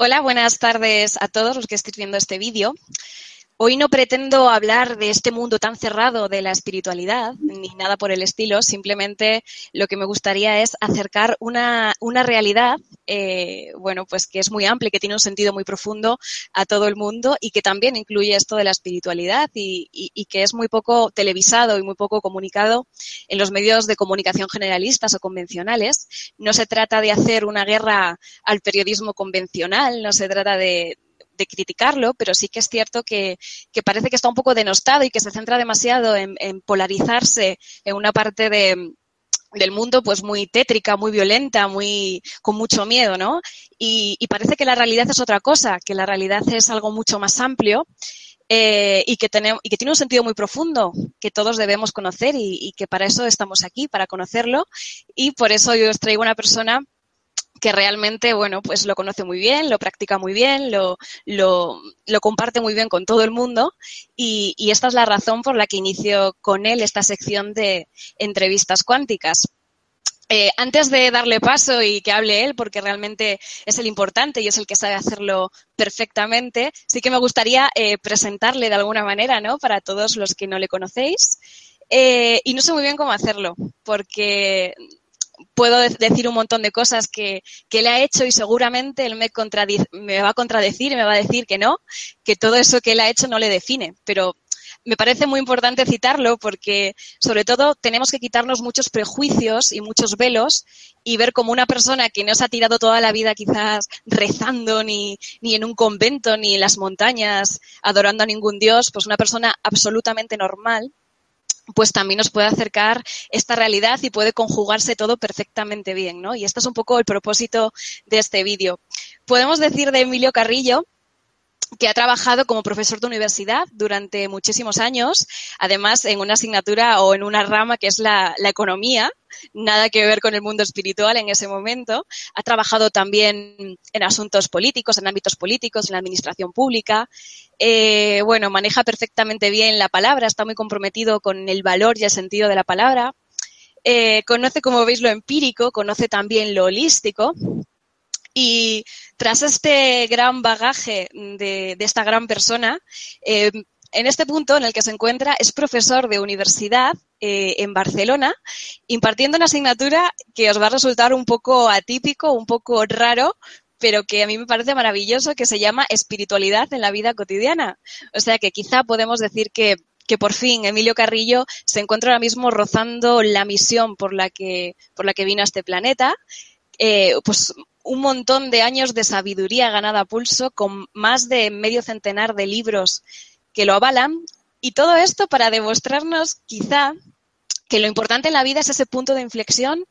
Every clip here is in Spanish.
Hola, buenas tardes a todos los que estéis viendo este vídeo. Hoy no pretendo hablar de este mundo tan cerrado de la espiritualidad, ni nada por el estilo, simplemente lo que me gustaría es acercar una, una realidad, eh, bueno, pues que es muy amplia, que tiene un sentido muy profundo a todo el mundo y que también incluye esto de la espiritualidad y, y que es muy poco televisado y muy poco comunicado en los medios de comunicación generalistas o convencionales. No se trata de hacer una guerra al periodismo convencional, no se trata de, de criticarlo, pero sí que es cierto que, parece que está un poco denostado y que se centra demasiado en, polarizarse en una parte de, del mundo pues muy tétrica, muy violenta, muy con mucho miedo, ¿no? Y, parece que la realidad es otra cosa, que la realidad es algo mucho más amplio eh, y, que tenemos, y que tiene un sentido muy profundo que todos debemos conocer y, y, que para eso estamos aquí, para conocerlo. Y por eso yo os traigo una persona que realmente, bueno, pues lo conoce muy bien, lo practica muy bien, lo, lo, comparte muy bien con todo el mundo y, y, esta es la razón por la que inicio con él esta sección de entrevistas cuánticas. Eh, antes de darle paso y que hable él, porque realmente es el importante y es el que sabe hacerlo perfectamente, sí que me gustaría eh, presentarle de alguna manera, ¿no? Para todos los que no le conocéis. Eh, y no sé muy bien cómo hacerlo, porque puedo decir un montón de cosas que, que él ha hecho y seguramente él me, me va a contradecir y me va a decir que no, que todo eso que él ha hecho no le define. Pero me parece muy importante citarlo porque, sobre todo, tenemos que quitarnos muchos prejuicios y muchos velos y ver como una persona que no se ha tirado toda la vida quizás rezando ni, ni en un convento ni en las montañas adorando a ningún dios, pues una persona absolutamente normal pues también nos puede acercar esta realidad y puede conjugarse todo perfectamente bien, ¿no? Y esto es un poco el propósito de este vídeo. Podemos decir de Emilio Carrillo que ha trabajado como profesor de universidad durante muchísimos años, además en una asignatura o en una rama que es la, economía, nada que ver con el mundo espiritual en ese momento. Ha trabajado también en asuntos políticos, en ámbitos políticos, en la administración pública. Eh, bueno, maneja perfectamente bien la palabra, está muy comprometido con el valor y el sentido de la palabra. Eh, conoce, como veis, lo empírico, conoce también lo holístico. Y tras este gran bagaje de, esta gran persona, eh, en este punto en el que se encuentra es profesor de universidad eh, en Barcelona, impartiendo una asignatura que os va a resultar un poco atípico, un poco raro, pero que a mí me parece maravilloso, que se llama espiritualidad en la vida cotidiana. O sea que quizá podemos decir que, que por fin Emilio Carrillo se encuentra ahora mismo rozando la misión por la que, por la que vino a este planeta. Eh, pues un montón de años de sabiduría ganada a pulso, con más de medio centenar de libros que lo avalan. Y todo esto para demostrarnos quizá que lo importante en la vida es ese punto de inflexión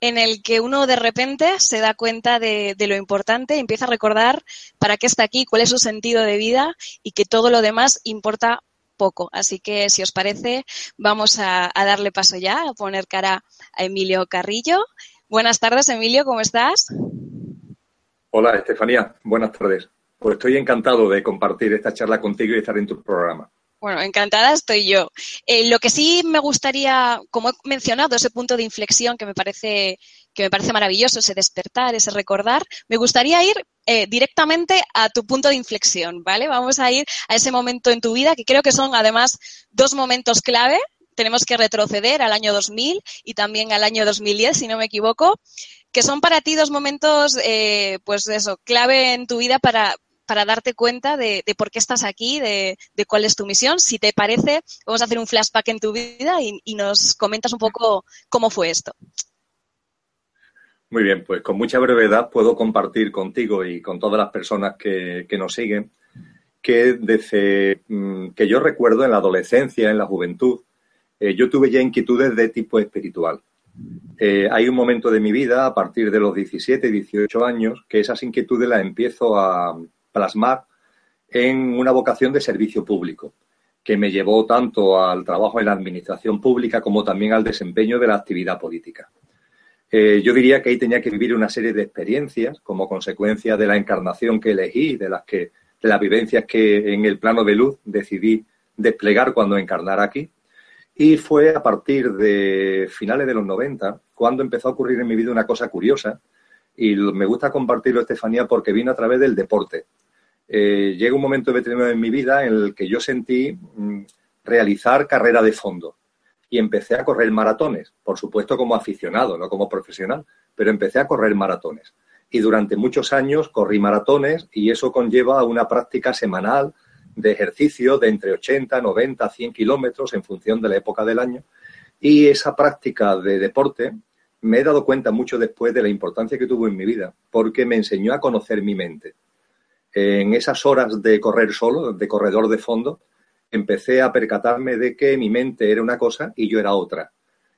en el que uno de repente se da cuenta de, lo importante y empieza a recordar para qué está aquí, cuál es su sentido de vida y que todo lo demás importa poco. Así que, si os parece, vamos a, a darle paso ya, a poner cara a Emilio Carrillo. Buenas tardes, Emilio, ¿cómo estás? Hola, Estefanía. Buenas tardes. Pues estoy encantado de compartir esta charla contigo y estar en tu programa. Bueno, encantada estoy yo. Eh, lo que sí me gustaría, como he mencionado, ese punto de inflexión que me parece que me parece maravilloso, ese despertar, ese recordar, me gustaría ir eh, directamente a tu punto de inflexión, ¿vale? Vamos a ir a ese momento en tu vida que creo que son además dos momentos clave. Tenemos que retroceder al año 2000 y también al año 2010, si no me equivoco, que son para ti dos momentos, eh, pues eso, clave en tu vida para, para darte cuenta de, por qué estás aquí, de, cuál es tu misión. Si te parece, vamos a hacer un flashback en tu vida y, nos comentas un poco cómo fue esto. Muy bien, pues con mucha brevedad puedo compartir contigo y con todas las personas que, nos siguen que desde mm, que yo recuerdo en la adolescencia, en la juventud, eh, yo tuve ya inquietudes de tipo espiritual. Eh, hay un momento de mi vida, a partir de los 17, 18 años, que esas inquietudes las empiezo a plasmar en una vocación de servicio público, que me llevó tanto al trabajo en la administración pública como también al desempeño de la actividad política. Eh, yo diría que ahí tenía que vivir una serie de experiencias como consecuencia de la encarnación que elegí, de las que, de las vivencias que en el plano de luz decidí desplegar cuando encarnar aquí. Y fue a partir de finales de los 90 cuando empezó a ocurrir en mi vida una cosa curiosa. Y me gusta compartirlo, Estefanía, porque vino a través del deporte. Eh, llega un momento determinado en mi vida en el que yo sentí mm, realizar carrera de fondo y empecé a correr maratones, por supuesto como aficionado, no como profesional, pero empecé a correr maratones. Y durante muchos años corrí maratones y eso conlleva una práctica semanal de ejercicio de entre 80, 90, 100 kilómetros en función de la época del año. Y esa práctica de deporte me he dado cuenta mucho después de la importancia que tuvo en mi vida, porque me enseñó a conocer mi mente. En esas horas de correr solo, de corredor de fondo, empecé a percatarme de que mi mente era una cosa y yo era otra.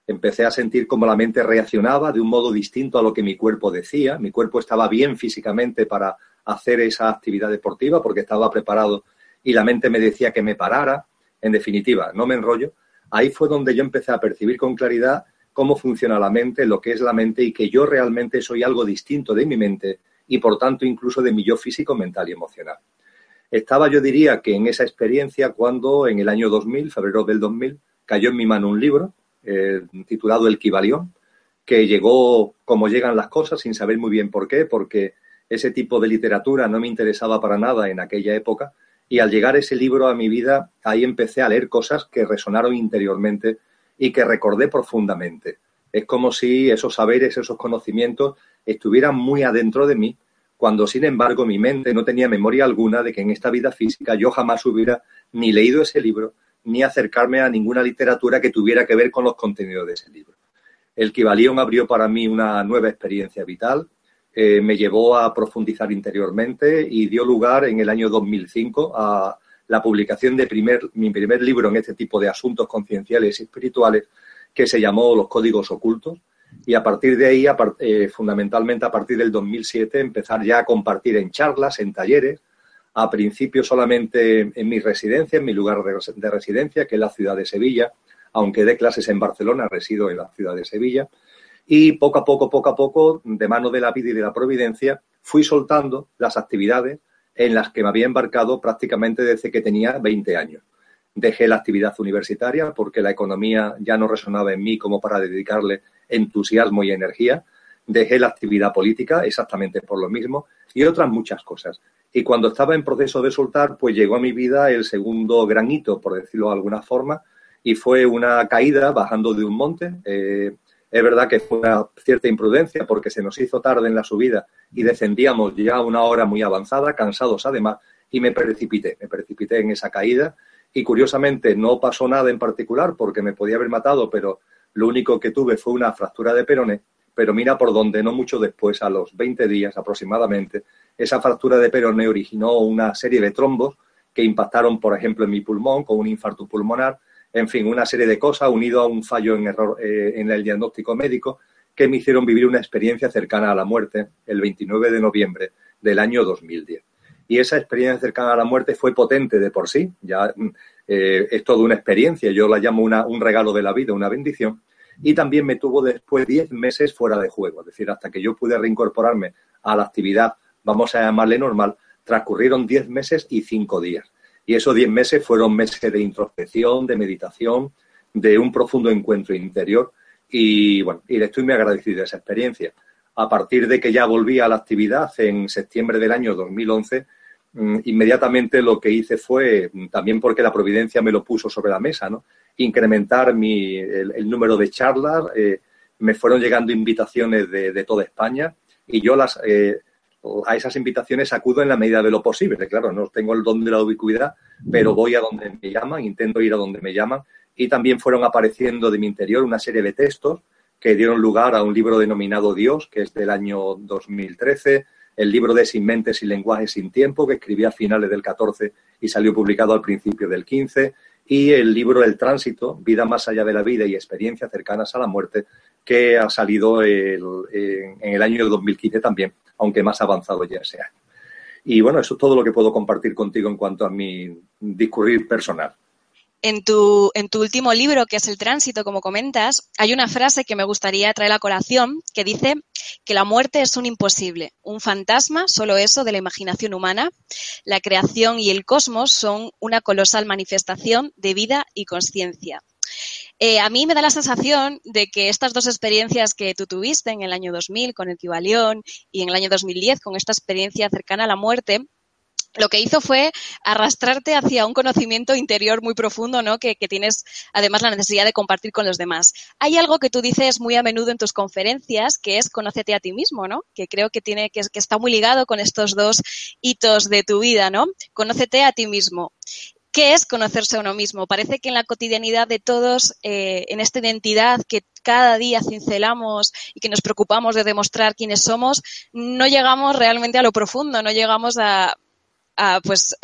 Empecé a sentir cómo la mente reaccionaba de un modo distinto a lo que mi cuerpo decía. Mi cuerpo estaba bien físicamente para hacer esa actividad deportiva porque estaba preparado y la mente me decía que me parara. En definitiva, no me enrollo. Ahí fue donde yo empecé a percibir con claridad cómo funciona la mente, lo que es la mente y que yo realmente soy algo distinto de mi mente y por tanto incluso de mi yo físico, mental y emocional. Estaba yo diría que en esa experiencia cuando en el año 2000, febrero del 2000, cayó en mi mano un libro eh, titulado El Kibalión, que llegó como llegan las cosas sin saber muy bien por qué, porque ese tipo de literatura no me interesaba para nada en aquella época y al llegar ese libro a mi vida, ahí empecé a leer cosas que resonaron interiormente y que recordé profundamente. Es como si esos saberes, esos conocimientos estuvieran muy adentro de mí, cuando sin embargo mi mente no tenía memoria alguna de que en esta vida física yo jamás hubiera ni leído ese libro, ni acercarme a ninguna literatura que tuviera que ver con los contenidos de ese libro. El Kibalión abrió para mí una nueva experiencia vital, eh, me llevó a profundizar interiormente y dio lugar en el año 2005 a la publicación de mi primer libro en este tipo de asuntos concienciales y espirituales, que se llamó Los Códigos Ocultos. Y a partir de ahí, eh, fundamentalmente a partir del 2007, empezar ya a compartir en charlas, en talleres, a principio solamente en mi residencia, en mi lugar de residencia, que es la ciudad de Sevilla, aunque dé clases en Barcelona, resido en la ciudad de Sevilla y poco a poco, poco a poco, de mano de la vida y de la providencia, fui soltando las actividades en las que me había embarcado prácticamente desde que tenía 20 años. Dejé la actividad universitaria porque la economía ya no resonaba en mí como para dedicarle entusiasmo y energía. Dejé la actividad política exactamente por lo mismo y otras muchas cosas. Y cuando estaba en proceso de soltar, pues llegó a mi vida el segundo granito, por decirlo de alguna forma, y fue una caída bajando de un monte. Eh, es verdad que fue una cierta imprudencia porque se nos hizo tarde en la subida y descendíamos ya a una hora muy avanzada, cansados además, y me precipité, me precipité en esa caída. Y curiosamente no pasó nada en particular porque me podía haber matado, pero lo único que tuve fue una fractura de peroné, pero mira por donde no mucho después, a los 20 días aproximadamente, esa fractura de peroné originó una serie de trombos que impactaron, por ejemplo, en mi pulmón con un infarto pulmonar en fin, una serie de cosas unido a un fallo en error eh, en el diagnóstico médico que me hicieron vivir una experiencia cercana a la muerte el 29 de noviembre del año 2010. Y esa experiencia cercana a la muerte fue potente de por sí, ya eh, es toda una experiencia, yo la llamo una, un regalo de la vida, una bendición, y también me tuvo después 10 meses fuera de juego, es decir, hasta que yo pude reincorporarme a la actividad, vamos a llamarle normal, transcurrieron 10 meses y 5 días. Y esos diez meses fueron meses de introspección, de meditación, de un profundo encuentro interior. Y bueno, y le estoy muy agradecido de esa experiencia. A partir de que ya volví a la actividad en septiembre del año 2011, mm, inmediatamente lo que hice fue, mm, también porque la providencia me lo puso sobre la mesa, ¿no? incrementar mi, el, número de charlas. Eh, me fueron llegando invitaciones de, toda España y yo las, eh, a esas invitaciones acudo en la medida de lo posible. Claro, no tengo el don de la ubicuidad, pero voy a donde me llaman, intento ir a donde me llaman. Y también fueron apareciendo de mi interior una serie de textos que dieron lugar a un libro denominado Dios, que es del año 2013, el libro de Sin Mentes y Lenguajes sin Tiempo, que escribí a finales del 14 y salió publicado al principio del 15, y el libro El Tránsito, Vida más allá de la vida y experiencias cercanas a la muerte, que ha salido en el año 2015 también, aunque más avanzado ya ese año. Y bueno, eso es todo lo que puedo compartir contigo en cuanto a mi discurrir personal. En tu, último libro, que es El Tránsito, como comentas, hay una frase que me gustaría traer a colación que dice que la muerte es un imposible, un fantasma, solo eso, de la imaginación humana. La creación y el cosmos son una colosal manifestación de vida y conciencia. Eh, a mí me da la sensación de que estas dos experiencias que tú tuviste en el año 2000 con el Kibalión y en el año 2010 con esta experiencia cercana a la muerte, lo que hizo fue arrastrarte hacia un conocimiento interior muy profundo, ¿no? Que, tienes además la necesidad de compartir con los demás. Hay algo que tú dices muy a menudo en tus conferencias, que es conócete a ti mismo, ¿no? Que creo que tiene, que, está muy ligado con estos dos hitos de tu vida, ¿no? Conócete a ti mismo. ¿Qué es conocerse a uno mismo? Parece que en la cotidianidad de todos, eh, en esta identidad que cada día cincelamos y que nos preocupamos de demostrar quiénes somos, no llegamos realmente a lo profundo, no llegamos a, pues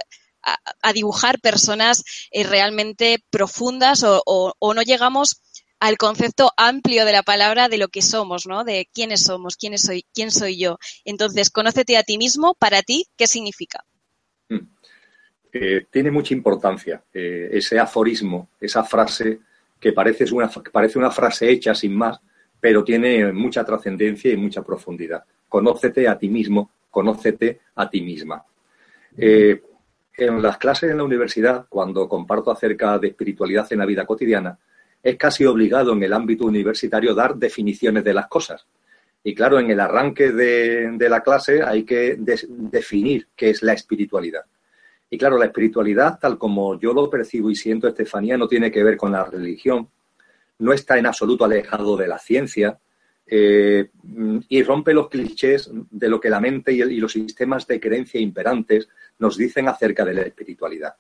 a, dibujar personas eh, realmente profundas o, no llegamos al concepto amplio de la palabra de lo que somos, ¿no? De quiénes somos, quién soy, quién soy yo. Entonces, conócete a ti mismo. Para ti, ¿qué significa? Mm. Eh, tiene mucha importancia eh, ese aforismo, esa frase que parece una, parece una frase hecha sin más, pero tiene mucha trascendencia y mucha profundidad. Conócete a ti mismo, conócete a ti misma. Eh, en las clases en la universidad, cuando comparto acerca de espiritualidad en la vida cotidiana, es casi obligado en el ámbito universitario dar definiciones de las cosas. Y claro, en el arranque de, la clase hay que definir qué es la espiritualidad. Y claro, la espiritualidad, tal como yo lo percibo y siento, Estefanía, no tiene que ver con la religión, no está en absoluto alejado de la ciencia, eh, y rompe los clichés de lo que la mente y, los sistemas de creencia imperantes nos dicen acerca de la espiritualidad.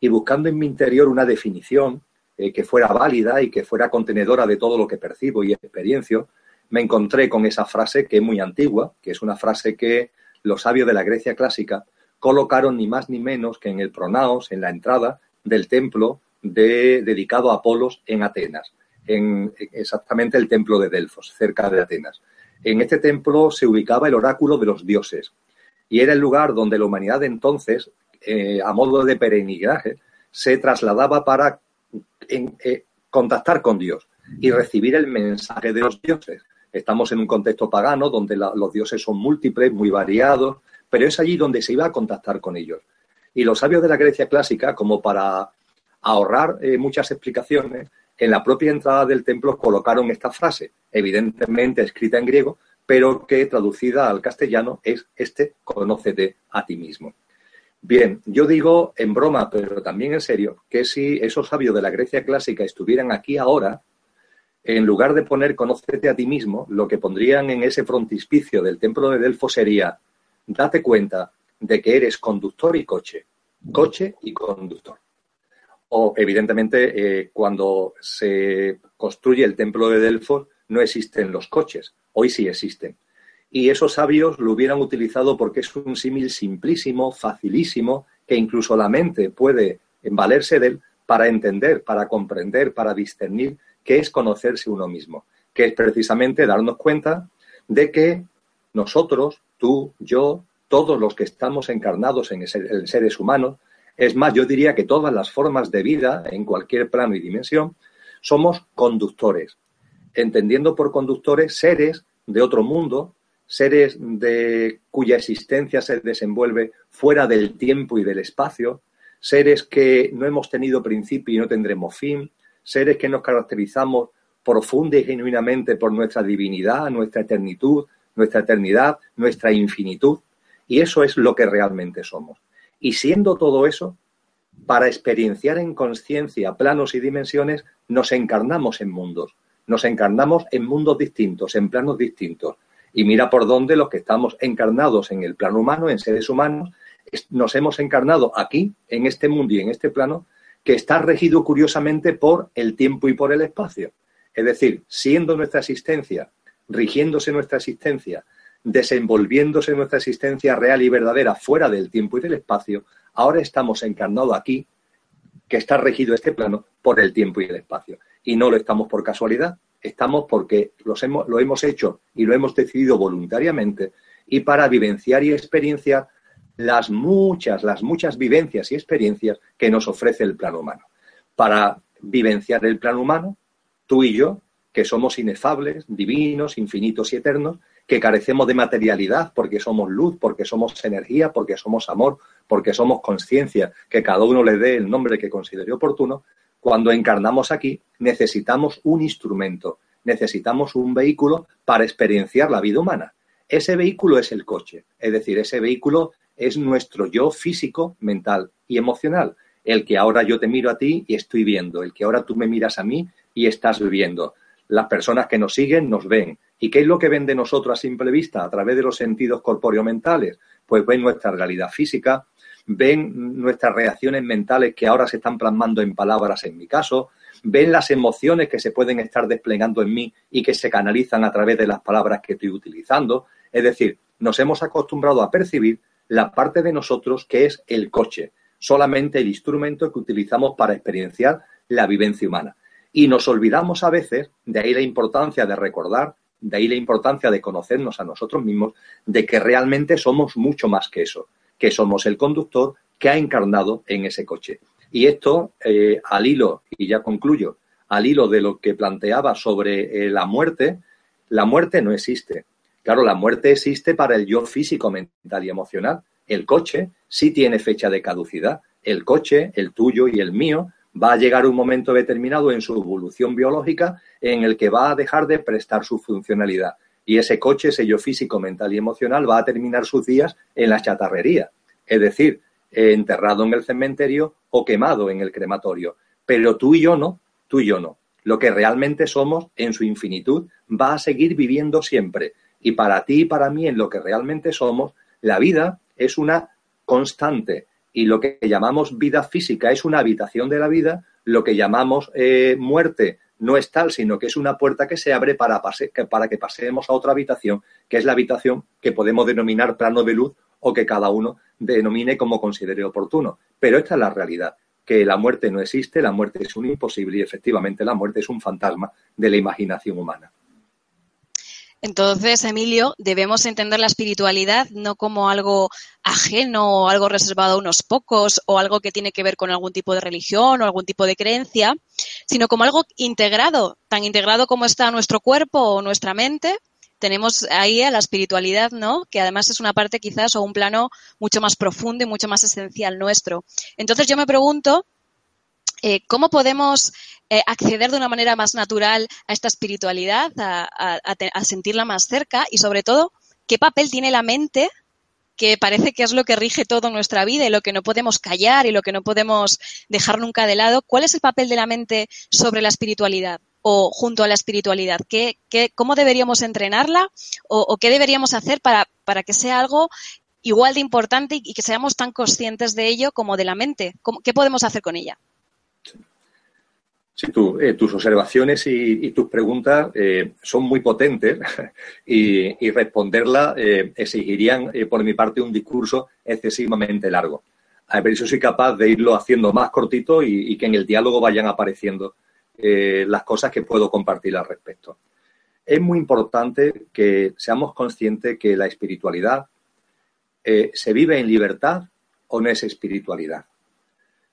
Y buscando en mi interior una definición eh, que fuera válida y que fuera contenedora de todo lo que percibo y experiencio, me encontré con esa frase que es muy antigua, que es una frase que los sabios de la Grecia clásica colocaron ni más ni menos que en el pronaos, en la entrada del templo dedicado a Apolos en Atenas en exactamente el templo de Delfos, cerca de Atenas. En este templo se ubicaba el oráculo de los dioses y era el lugar donde la humanidad de entonces, eh, a modo de peregrinaje, se trasladaba para eh, contactar con Dios y recibir el mensaje de los dioses. Estamos en un contexto pagano donde los dioses son múltiples, muy variados, pero es allí donde se iba a contactar con ellos. Y los sabios de la Grecia clásica, como para ahorrar eh, muchas explicaciones, en la propia entrada del templo colocaron esta frase, evidentemente escrita en griego, pero que traducida al castellano es este, conócete a ti mismo. Bien, yo digo en broma, pero también en serio, que si esos sabios de la Grecia clásica estuvieran aquí ahora, en lugar de poner conócete a ti mismo, lo que pondrían en ese frontispicio del templo de Delfo sería, date cuenta de que eres conductor y coche, coche y conductor. O, evidentemente, eh, cuando se construye el templo de Delfos, no existen los coches. Hoy sí existen. Y esos sabios lo hubieran utilizado porque es un símil simplísimo, facilísimo, que incluso la mente puede valerse de él para entender, para comprender, para discernir qué es conocerse uno mismo, que es precisamente darnos cuenta de que nosotros, tú, yo, todos los que estamos encarnados en seres humanos, es más, yo diría que todas las formas de vida, en cualquier plano y dimensión, somos conductores, entendiendo por conductores seres de otro mundo, seres de cuya existencia se desenvuelve fuera del tiempo y del espacio, seres que no hemos tenido principio y no tendremos fin, seres que nos caracterizamos profunda y genuinamente por nuestra divinidad, nuestra eternitud, nuestra eternidad, nuestra infinitud. Y eso es lo que realmente somos. Y siendo todo eso, para experienciar en conciencia planos y dimensiones, nos encarnamos en mundos. Nos encarnamos en mundos distintos, en planos distintos. Y mira por dónde los que estamos encarnados en el plano humano, en seres humanos, nos hemos encarnado aquí, en este mundo y en este plano, que está regido curiosamente por el tiempo y por el espacio. Es decir, siendo nuestra existencia, rigiéndose nuestra existencia desenvolviéndose nuestra existencia real y verdadera fuera del tiempo y del espacio, ahora estamos encarnados aquí, que está regido este plano por el tiempo y el espacio. Y no lo estamos por casualidad, estamos porque los hemos, lo hemos hecho y lo hemos decidido voluntariamente y para vivenciar y experienciar las muchas, las muchas vivencias y experiencias que nos ofrece el plano humano. Para vivenciar el plano humano, tú y yo, que somos inefables, divinos, infinitos y eternos, que carecemos de materialidad porque somos luz, porque somos energía, porque somos amor, porque somos conciencia, que cada uno le dé el nombre que considere oportuno, cuando encarnamos aquí necesitamos un instrumento, necesitamos un vehículo para experienciar la vida humana. Ese vehículo es el coche, es decir, ese vehículo es nuestro yo físico, mental y emocional, el que ahora yo te miro a ti y estoy viendo, el que ahora tú me miras a mí y estás viviendo. Las personas que nos siguen nos ven. ¿Y qué es lo que ven de nosotros a simple vista a través de los sentidos corpóreo-mentales? Pues ven nuestra realidad física, ven nuestras reacciones mentales que ahora se están plasmando en palabras en mi caso, ven las emociones que se pueden estar desplegando en mí y que se canalizan a través de las palabras que estoy utilizando. Es decir, nos hemos acostumbrado a percibir la parte de nosotros que es el coche, solamente el instrumento que utilizamos para experienciar la vivencia humana. Y nos olvidamos a veces, de ahí la importancia de recordar, de ahí la importancia de conocernos a nosotros mismos, de que realmente somos mucho más que eso, que somos el conductor que ha encarnado en ese coche. Y esto, eh, al hilo, y ya concluyo, al hilo de lo que planteaba sobre eh, la muerte, la muerte no existe. Claro, la muerte existe para el yo físico, mental y emocional. El coche sí tiene fecha de caducidad. El coche, el tuyo y el mío, va a llegar un momento determinado en su evolución biológica en el que va a dejar de prestar su funcionalidad. Y ese coche, yo físico, mental y emocional, va a terminar sus días en la chatarrería. Es decir, enterrado en el cementerio o quemado en el crematorio. Pero tú y yo no, tú y yo no. Lo que realmente somos en su infinitud va a seguir viviendo siempre y para ti y para mí, en lo que realmente somos, la vida es una constante. Y lo que llamamos vida física es una habitación de la vida, lo que llamamos eh, muerte no es tal, sino que es una puerta que se abre para, para que pasemos a otra habitación, que es la habitación que podemos denominar plano de luz o que cada uno denomine como considere oportuno. Pero esta es la realidad, que la muerte no existe, la muerte es un imposible y efectivamente la muerte es un fantasma de la imaginación humana. Entonces, Emilio, debemos entender la espiritualidad no como algo ajeno o algo reservado a unos pocos o algo que tiene que ver con algún tipo de religión o algún tipo de creencia, sino como algo integrado, tan integrado como está nuestro cuerpo o nuestra mente. Tenemos ahí a la espiritualidad, ¿no? Que además es una parte quizás o un plano mucho más profundo y mucho más esencial nuestro. Entonces yo me pregunto, eh, ¿cómo podemos eh, acceder de una manera más natural a esta espiritualidad, a, sentirla más cerca y sobre todo, qué papel tiene la mente que parece que es lo que rige toda nuestra vida y lo que no podemos callar y lo que no podemos dejar nunca de lado. ¿Cuál es el papel de la mente sobre la espiritualidad o junto a la espiritualidad? ¿Qué, cómo deberíamos entrenarla o, qué deberíamos hacer para, para, que sea algo igual de importante y que seamos tan conscientes de ello como de la mente? ¿Qué podemos hacer con ella? Sí, eh, tus observaciones y, tus preguntas eh, son muy potentes y, responderlas eh, exigirían por mi parte un discurso excesivamente largo. A ver, soy capaz de irlo haciendo más cortito y, que en el diálogo vayan apareciendo las cosas que puedo compartir al respecto. Es muy importante que seamos conscientes que la espiritualidad se vive en libertad o no es espiritualidad.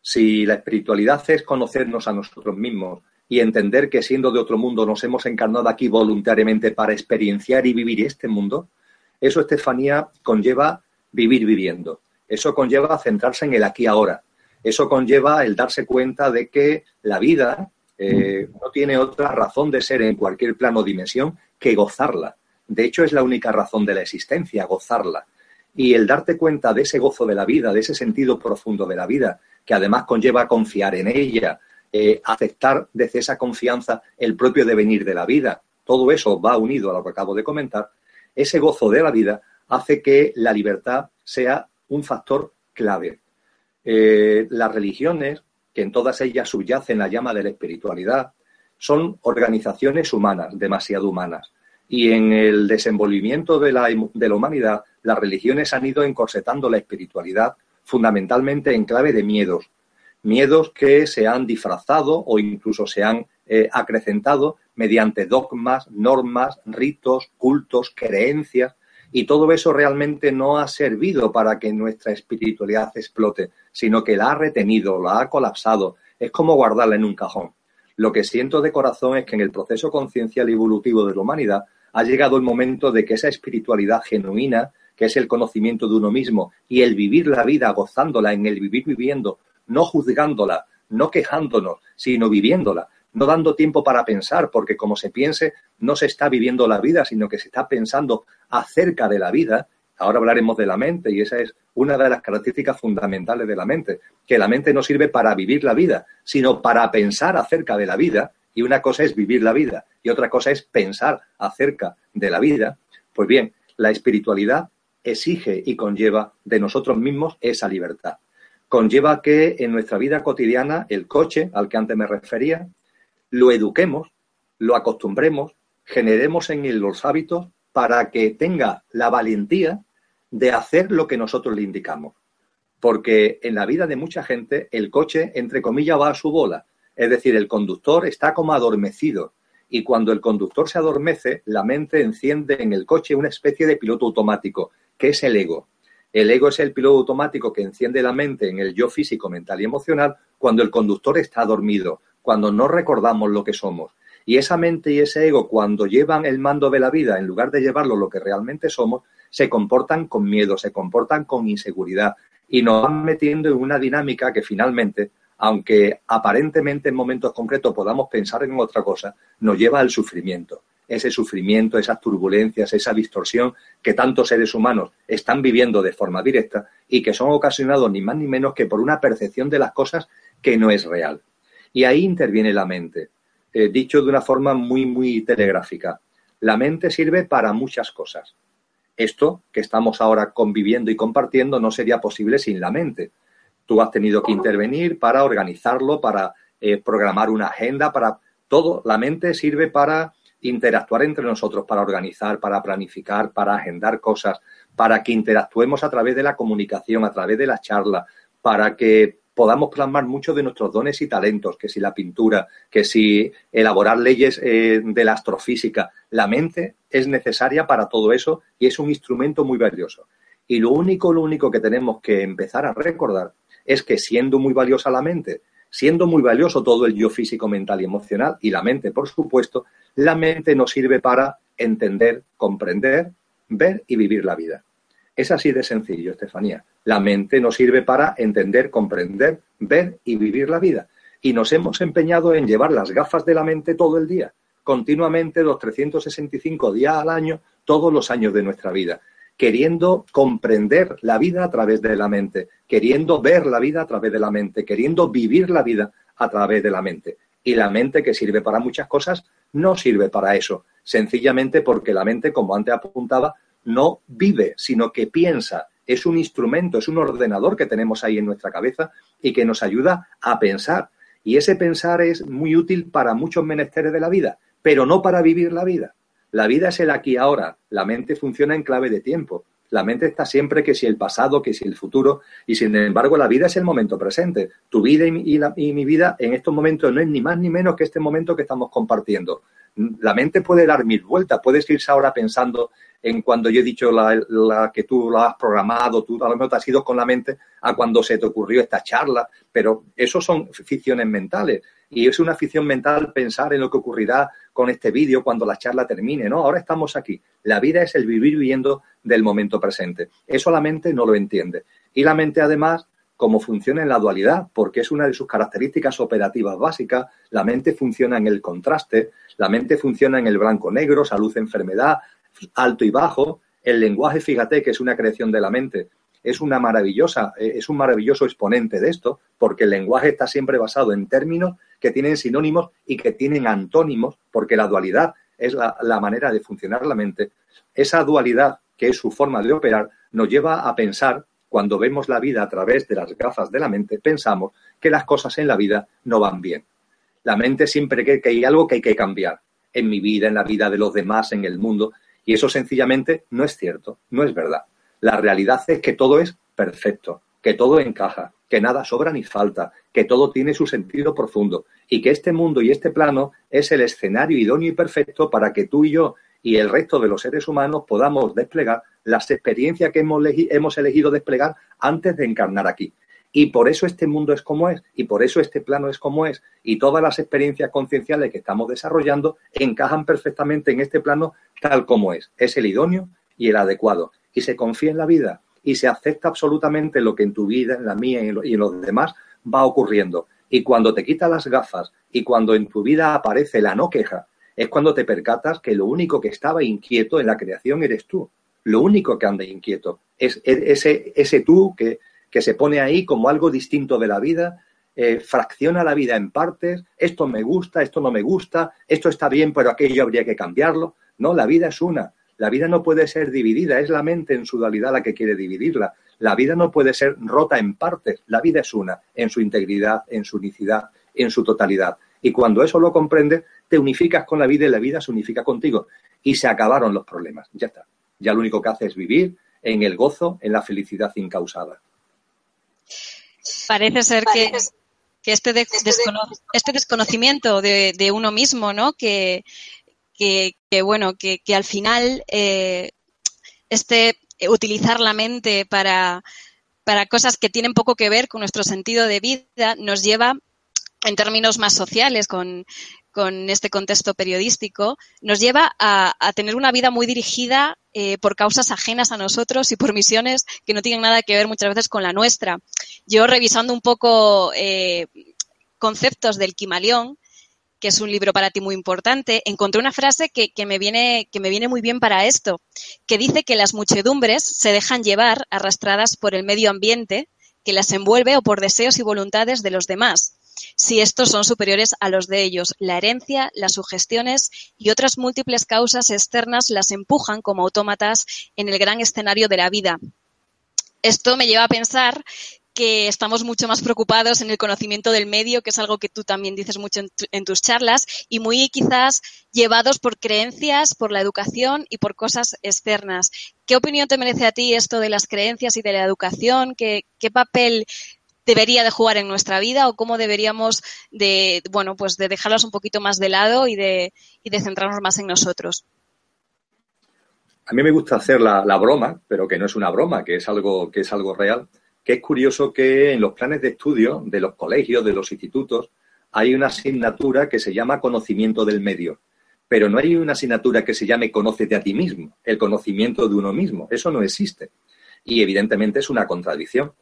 Si la espiritualidad es conocernos a nosotros mismos y entender que siendo de otro mundo nos hemos encarnado aquí voluntariamente para experienciar y vivir este mundo, eso, Estefanía, conlleva vivir viviendo. Eso conlleva centrarse en el aquí ahora. Eso conlleva el darse cuenta de que la vida eh, no tiene otra razón de ser en cualquier plano o dimensión que gozarla. De hecho, es la única razón de la existencia, gozarla. Y el darte cuenta de ese gozo de la vida, de ese sentido profundo de la vida, que además conlleva confiar en ella, eh, aceptar desde esa confianza el propio devenir de la vida, todo eso va unido a lo que acabo de comentar, ese gozo de la vida hace que la libertad sea un factor clave. Eh, las religiones, que en todas ellas subyacen la llama de la espiritualidad, son organizaciones humanas, demasiado humanas. Y en el desenvolvimiento de la, de la humanidad, las religiones han ido encorsetando la espiritualidad fundamentalmente en clave de miedos. Miedos que se han disfrazado o incluso se han eh, acrecentado mediante dogmas, normas, ritos, cultos, creencias, y todo eso realmente no ha servido para que nuestra espiritualidad explote, sino que la ha retenido, la ha colapsado. Es como guardarla en un cajón. Lo que siento de corazón es que en el proceso conciencial y evolutivo de la humanidad ha llegado el momento de que esa espiritualidad genuina, que es el conocimiento de uno mismo y el vivir la vida gozándola, en el vivir viviendo, no juzgándola, no quejándonos, sino viviéndola, no dando tiempo para pensar, porque como se piense, no se está viviendo la vida, sino que se está pensando acerca de la vida. Ahora hablaremos de la mente y esa es una de las características fundamentales de la mente, que la mente no sirve para vivir la vida, sino para pensar acerca de la vida. Y una cosa es vivir la vida y otra cosa es pensar acerca de la vida. Pues bien, la espiritualidad exige y conlleva de nosotros mismos esa libertad. Conlleva que en nuestra vida cotidiana el coche al que antes me refería, lo eduquemos, lo acostumbremos, generemos en él los hábitos para que tenga la valentía de hacer lo que nosotros le indicamos. Porque en la vida de mucha gente el coche, entre comillas, va a su bola. Es decir, el conductor está como adormecido. Y cuando el conductor se adormece, la mente enciende en el coche una especie de piloto automático, que es el ego. El ego es el piloto automático que enciende la mente en el yo físico, mental y emocional cuando el conductor está dormido, cuando no recordamos lo que somos. Y esa mente y ese ego, cuando llevan el mando de la vida, en lugar de llevarlo lo que realmente somos, se comportan con miedo, se comportan con inseguridad y nos van metiendo en una dinámica que finalmente, aunque aparentemente en momentos concretos podamos pensar en otra cosa, nos lleva al sufrimiento. Ese sufrimiento, esas turbulencias, esa distorsión que tantos seres humanos están viviendo de forma directa y que son ocasionados ni más ni menos que por una percepción de las cosas que no es real. Y ahí interviene la mente. Eh, dicho de una forma muy, muy telegráfica, la mente sirve para muchas cosas. Esto que estamos ahora conviviendo y compartiendo no sería posible sin la mente. Tú has tenido que intervenir para organizarlo, para eh, programar una agenda, para todo. La mente sirve para interactuar entre nosotros, para organizar, para planificar, para agendar cosas, para que interactuemos a través de la comunicación, a través de la charla, para que podamos plasmar muchos de nuestros dones y talentos, que si la pintura, que si elaborar leyes eh, de la astrofísica. La mente es necesaria para todo eso y es un instrumento muy valioso. Y lo único, lo único que tenemos que empezar a recordar es que siendo muy valiosa la mente, siendo muy valioso todo el yo físico, mental y emocional, y la mente, por supuesto, la mente nos sirve para entender, comprender, ver y vivir la vida. Es así de sencillo, Estefanía. La mente nos sirve para entender, comprender, ver y vivir la vida. Y nos hemos empeñado en llevar las gafas de la mente todo el día, continuamente los 365 días al año, todos los años de nuestra vida, queriendo comprender la vida a través de la mente, queriendo ver la vida a través de la mente, queriendo vivir la vida a través de la mente. Y la mente que sirve para muchas cosas no sirve para eso, sencillamente porque la mente, como antes apuntaba, no vive, sino que piensa. Es un instrumento, es un ordenador que tenemos ahí en nuestra cabeza y que nos ayuda a pensar. Y ese pensar es muy útil para muchos menesteres de la vida, pero no para vivir la vida. La vida es el aquí ahora. La mente funciona en clave de tiempo. La mente está siempre que si el pasado, que si el futuro, y sin embargo la vida es el momento presente. Tu vida y mi, y mi vida en estos momentos no es ni más ni menos que este momento que estamos compartiendo. La mente puede dar mil vueltas, puedes irse ahora pensando en cuando yo he dicho la, que tú lo has programado, tú a lo mejor te has ido con la mente a cuando se te ocurrió esta charla, pero eso son ficciones mentales. Y es una ficción mental pensar en lo que ocurrirá con este vídeo cuando la charla termine, ¿no? Ahora estamos aquí. La vida es el vivir viviendo del momento presente. Eso la mente no lo entiende. Y la mente, además, como funciona en la dualidad, porque es una de sus características operativas básicas. La mente funciona en el contraste, la mente funciona en el blanco-negro, salud-enfermedad, alto y bajo. El lenguaje, fíjate que es una creación de la mente, es una maravillosa, eh, es un maravilloso exponente de esto, porque el lenguaje está siempre basado en términos que tienen sinónimos y que tienen antónimos, porque la dualidad es la, manera de funcionar la mente. Esa dualidad, que es su forma de operar, nos lleva a pensar, cuando vemos la vida a través de las gafas de la mente, pensamos que las cosas en la vida no van bien. La mente siempre cree que hay algo que hay que cambiar en mi vida, en la vida de los demás, en el mundo, y eso sencillamente no es cierto, no es verdad. La realidad es que todo es perfecto, que todo encaja, que nada sobra ni falta, que todo tiene su sentido profundo y que este mundo y este plano es el escenario idóneo y perfecto para que tú y yo y el resto de los seres humanos podamos desplegar las experiencias que hemos, elegido desplegar antes de encarnar aquí. Y por eso este mundo es como es, y por eso este plano es como es, y todas las experiencias concienciales que estamos desarrollando encajan perfectamente en este plano tal como es. Es el idóneo y el adecuado. Y se confía en la vida, y se acepta absolutamente lo que en tu vida, en la mía y en, los demás va ocurriendo. Y cuando te quitas las gafas y cuando en tu vida aparece la no queja, es cuando te percatas que lo único que estaba inquieto en la creación eres tú. Lo único que anda inquieto es ese, ese tú que, que se pone ahí como algo distinto de la vida, eh, fracciona la vida en partes, esto me gusta, esto no me gusta, esto está bien, pero aquello habría que cambiarlo. No, la vida es una. La vida no puede ser dividida, es la mente en su dualidad la que quiere dividirla. La vida no puede ser rota en partes, la vida es una, en su integridad, en su unicidad, en su totalidad. Y cuando eso lo comprendes, te unificas con la vida y la vida se unifica contigo. Y se acabaron los problemas, ya está. Ya lo único que hace es vivir en el gozo, en la felicidad incausada. Parece ser que, este, este, desconocimiento de, de, uno mismo, ¿no? Que, que, bueno, que, al final eh, este utilizar la mente para, para cosas que tienen poco que ver con nuestro sentido de vida nos lleva en términos más sociales, con, con este contexto periodístico, nos lleva a, tener una vida muy dirigida eh, por causas ajenas a nosotros y por misiones que no tienen nada que ver muchas veces con la nuestra. Yo revisando un poco eh, conceptos del Kimaleón, que es un libro para ti muy importante, encontré una frase que, me viene, que me viene muy bien para esto, que dice que las muchedumbres se dejan llevar arrastradas por el medio ambiente que las envuelve o por deseos y voluntades de los demás, si estos son superiores a los de ellos. La herencia, las sugestiones y otras múltiples causas externas las empujan como autómatas en el gran escenario de la vida. Esto me lleva a pensar que estamos mucho más preocupados en el conocimiento del medio, que es algo que tú también dices mucho en, tus charlas, y muy quizás llevados por creencias, por la educación y por cosas externas. ¿Qué opinión te merece a ti esto de las creencias y de la educación? ¿Qué, papel debería de jugar en nuestra vida o cómo deberíamos de, bueno, pues de dejarlas un poquito más de lado y de, y centrarnos más en nosotros? A mí me gusta hacer la, la broma, pero que no es una broma, que es algo, que es algo real que es curioso que en los planes de estudio de los colegios, de los institutos, hay una asignatura que se llama conocimiento del medio, pero no hay una asignatura que se llame conócete a ti mismo, el conocimiento de uno mismo. Eso no existe. Y evidentemente es una contradicción.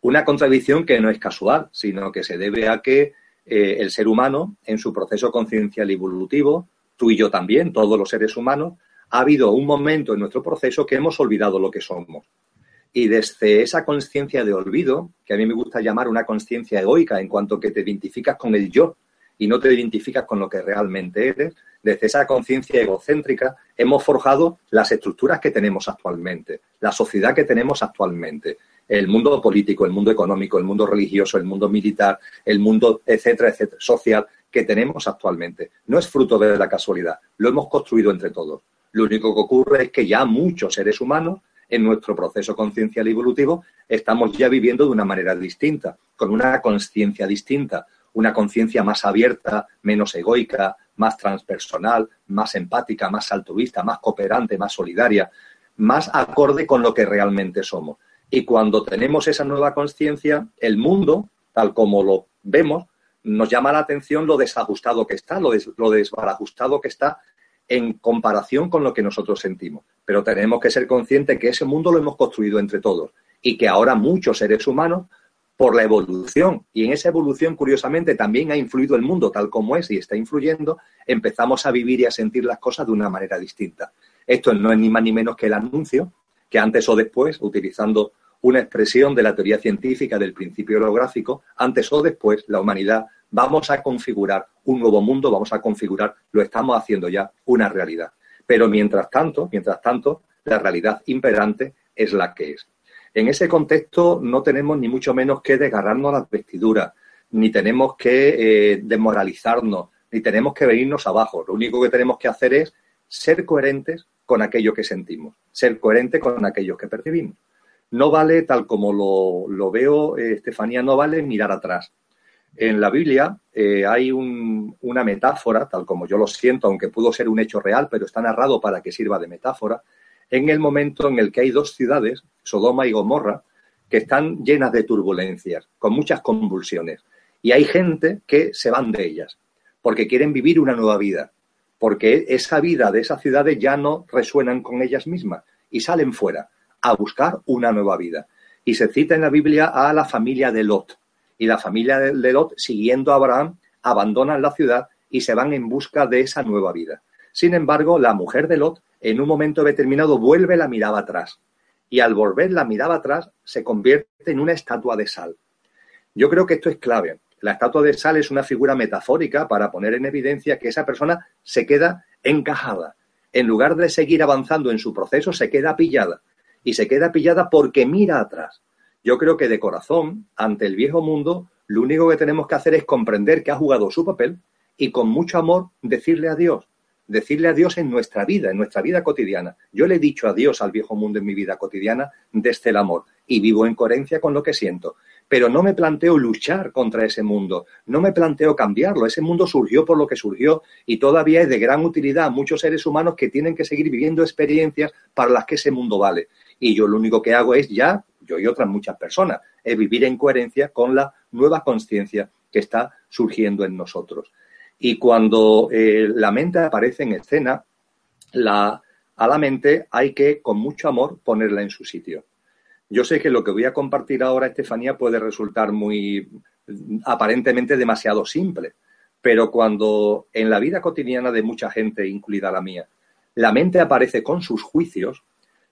Una contradicción que no es casual, sino que se debe a que eh, el ser humano, en su proceso conciencial evolutivo, tú y yo también, todos los seres humanos, ha habido un momento en nuestro proceso que hemos olvidado lo que somos. Y desde esa conciencia de olvido, que a mí me gusta llamar una conciencia egoica, en cuanto que te identificas con el yo y no te identificas con lo que realmente eres, desde esa conciencia egocéntrica hemos forjado las estructuras que tenemos actualmente, la sociedad que tenemos actualmente, el mundo político, el mundo económico, el mundo religioso, el mundo militar, el mundo, etcétera, etcétera, social que tenemos actualmente. No es fruto de la casualidad, lo hemos construido entre todos. Lo único que ocurre es que ya muchos seres humanos en nuestro proceso conciencial evolutivo estamos ya viviendo de una manera distinta, con una conciencia distinta, una conciencia más abierta, menos egoica, más transpersonal, más empática, más altruista, más cooperante, más solidaria, más acorde con lo que realmente somos. Y cuando tenemos esa nueva conciencia, el mundo, tal como lo vemos, nos llama la atención lo desajustado que está, lo, lo desbarajustado que está en comparación con lo que nosotros sentimos. Pero tenemos que ser conscientes que ese mundo lo hemos construido entre todos y que ahora muchos seres humanos, por la evolución, y en esa evolución, curiosamente, también ha influido el mundo tal como es y está influyendo, empezamos a vivir y a sentir las cosas de una manera distinta. Esto no es ni más ni menos que el anuncio que antes o después, utilizando una expresión de la teoría científica del principio holográfico, antes o después la humanidad vamos a configurar un nuevo mundo, vamos a configurar, lo estamos haciendo ya, una realidad. Pero mientras tanto, mientras tanto, la realidad imperante es la que es. En ese contexto no tenemos ni mucho menos que desgarrarnos las vestiduras, ni tenemos que eh, desmoralizarnos, ni tenemos que venirnos abajo. Lo único que tenemos que hacer es ser coherentes con aquello que sentimos, ser coherentes con aquello que percibimos. no vale, tal como lo, veo, eh, Estefanía, no vale mirar atrás. En la Biblia eh, hay una metáfora, tal como yo lo siento, aunque pudo ser un hecho real, pero está narrado para que sirva de metáfora, en el momento en el que hay dos ciudades, Sodoma y Gomorra, que están llenas de turbulencias, con muchas convulsiones. Y hay gente que se van de ellas, porque quieren vivir una nueva vida, porque esa vida de esas ciudades ya no resuenan con ellas mismas y salen fuera a buscar una nueva vida. Y se cita en la Biblia a la familia de Lot. Y la familia de Lot, siguiendo a Abraham, abandonan la ciudad y se van en busca de esa nueva vida. Sin embargo, la mujer de Lot, en un momento determinado, vuelve la mirada atrás. Y al volver la mirada atrás, se convierte en una estatua de sal. Yo creo que esto es clave. La estatua de sal es una figura metafórica para poner en evidencia que esa persona se queda encajada. En lugar de seguir avanzando en su proceso, se queda pillada y se queda pillada porque mira atrás. Yo creo que de corazón, ante el viejo mundo, lo único que tenemos que hacer es comprender que ha jugado su papel y con mucho amor decirle adiós. Decirle adiós en nuestra vida, en nuestra vida cotidiana. Yo le he dicho adiós al viejo mundo en mi vida cotidiana desde el amor y vivo en coherencia con lo que siento. Pero no me planteo luchar contra ese mundo, no me planteo cambiarlo. Ese mundo surgió por lo que surgió y todavía es de gran utilidad a muchos seres humanos que tienen que seguir viviendo experiencias para las que ese mundo vale y yo lo único que hago es ya, yo y otras muchas personas, es vivir en coherencia con la nueva conciencia que está surgiendo en nosotros. Y cuando eh, la mente aparece en escena, la, a la mente hay que, con mucho amor, ponerla en su sitio. Yo sé que lo que voy a compartir ahora, Estefanía, puede resultar muy aparentemente demasiado simple, pero cuando en la vida cotidiana de mucha gente, incluida la mía, la mente aparece con sus juicios,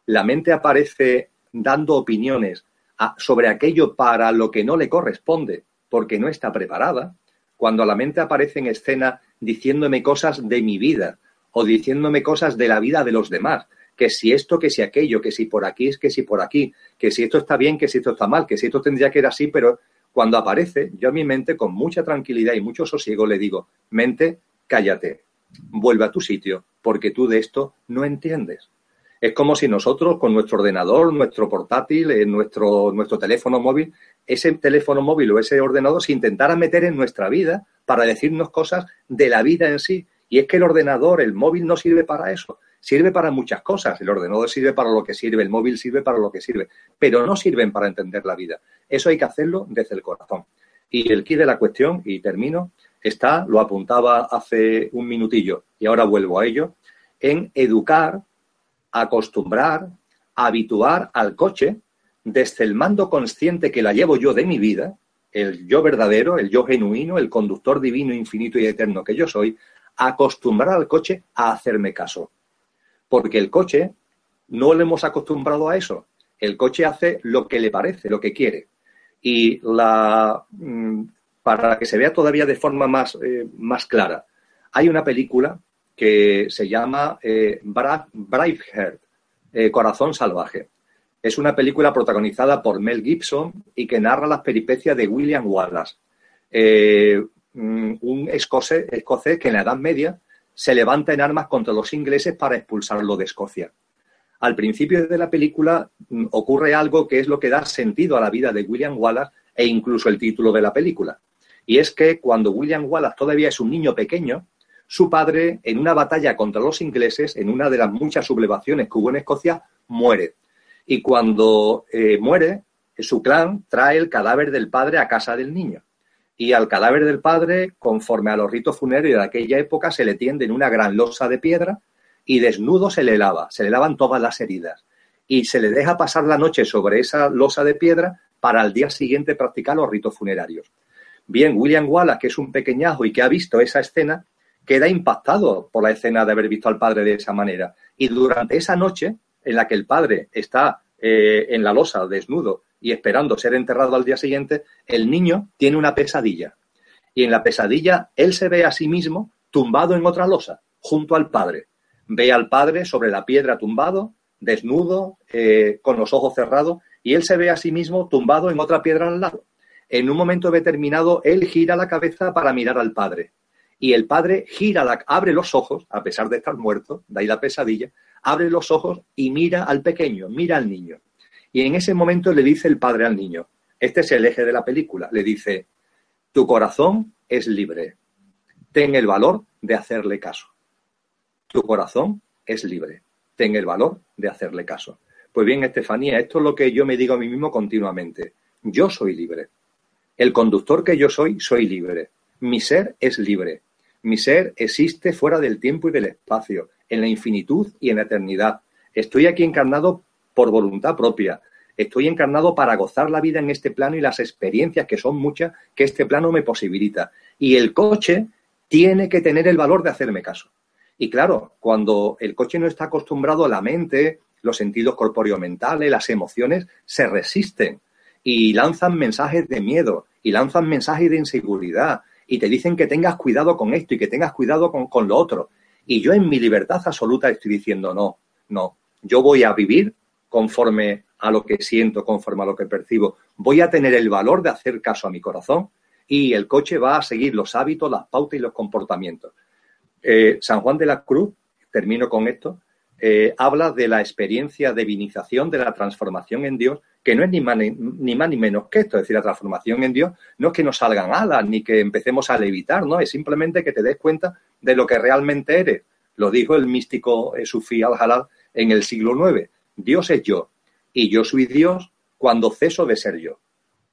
la mente aparece dando opiniones sobre aquello para lo que no le corresponde, porque no está preparada, cuando la mente aparece en escena diciéndome cosas de mi vida o diciéndome cosas de la vida de los demás, que si esto, que si aquello, que si por aquí es que si por aquí, que si esto está bien, que si esto está mal, que si esto tendría que ir así, pero cuando aparece, yo a mi mente con mucha tranquilidad y mucho sosiego le digo, mente, cállate, vuelve a tu sitio, porque tú de esto no entiendes. Es como si nosotros con nuestro ordenador, nuestro portátil, eh, nuestro, nuestro teléfono móvil, ese teléfono móvil o ese ordenador se intentara meter en nuestra vida para decirnos cosas de la vida en sí. Y es que el ordenador, el móvil no sirve para eso. Sirve para muchas cosas. El ordenador sirve para lo que sirve, el móvil sirve para lo que sirve, pero no sirven para entender la vida. Eso hay que hacerlo desde el corazón. Y el key de la cuestión, y termino, está, lo apuntaba hace un minutillo y ahora vuelvo a ello, en educar acostumbrar, habituar al coche desde el mando consciente que la llevo yo de mi vida, el yo verdadero, el yo genuino, el conductor divino, infinito y eterno que yo soy, acostumbrar al coche a hacerme caso. Porque el coche no le hemos acostumbrado a eso. El coche hace lo que le parece, lo que quiere. Y la, mm, para que se vea todavía de forma más, eh, más clara, hay una película que se llama eh, Braveheart, eh, Corazón Salvaje. Es una película protagonizada por Mel Gibson y que narra las peripecias de William Wallace, eh, mm, un escocés, escocés que en la Edad Media se levanta en armas contra los ingleses para expulsarlo de Escocia. Al principio de la película mm, ocurre algo que es lo que da sentido a la vida de William Wallace e incluso el título de la película. Y es que cuando William Wallace todavía es un niño pequeño, su padre, en una batalla contra los ingleses, en una de las muchas sublevaciones que hubo en Escocia, muere. Y cuando eh, muere, su clan trae el cadáver del padre a casa del niño. Y al cadáver del padre, conforme a los ritos funerarios de aquella época, se le tiende en una gran losa de piedra y desnudo se le lava, se le lavan todas las heridas. Y se le deja pasar la noche sobre esa losa de piedra para al día siguiente practicar los ritos funerarios. Bien, William Wallace, que es un pequeñajo y que ha visto esa escena, queda impactado por la escena de haber visto al padre de esa manera. Y durante esa noche en la que el padre está eh, en la losa, desnudo, y esperando ser enterrado al día siguiente, el niño tiene una pesadilla. Y en la pesadilla él se ve a sí mismo tumbado en otra losa, junto al padre. Ve al padre sobre la piedra tumbado, desnudo, eh, con los ojos cerrados, y él se ve a sí mismo tumbado en otra piedra al lado. En un momento determinado, él gira la cabeza para mirar al padre y el padre gira, la, abre los ojos, a pesar de estar muerto, de ahí la pesadilla, abre los ojos y mira al pequeño, mira al niño. Y en ese momento le dice el padre al niño, este es el eje de la película, le dice, tu corazón es libre, ten el valor de hacerle caso. Tu corazón es libre, ten el valor de hacerle caso. Pues bien, Estefanía, esto es lo que yo me digo a mí mismo continuamente. Yo soy libre. El conductor que yo soy, soy libre. Mi ser es libre. Mi ser existe fuera del tiempo y del espacio, en la infinitud y en la eternidad. Estoy aquí encarnado por voluntad propia. Estoy encarnado para gozar la vida en este plano y las experiencias, que son muchas, que este plano me posibilita. Y el coche tiene que tener el valor de hacerme caso. Y claro, cuando el coche no está acostumbrado a la mente, los sentidos corpóreo-mentales, las emociones, se resisten y lanzan mensajes de miedo y lanzan mensajes de inseguridad y te dicen que tengas cuidado con esto y que tengas cuidado con, con lo otro. Y yo en mi libertad absoluta estoy diciendo, no, no, yo voy a vivir conforme a lo que siento, conforme a lo que percibo. Voy a tener el valor de hacer caso a mi corazón y el coche va a seguir los hábitos, las pautas y los comportamientos. Eh, San Juan de la Cruz, termino con esto, eh, habla de la experiencia de divinización, de la transformación en Dios, que no es ni más ni, menos que esto. Es decir, la transformación en Dios no es que nos salgan alas ni que empecemos a levitar, ¿no? Es simplemente que te des cuenta de lo que realmente eres. Lo dijo el místico eh, sufí al-Halal en el siglo IX. Dios es yo y yo soy Dios cuando ceso de ser yo.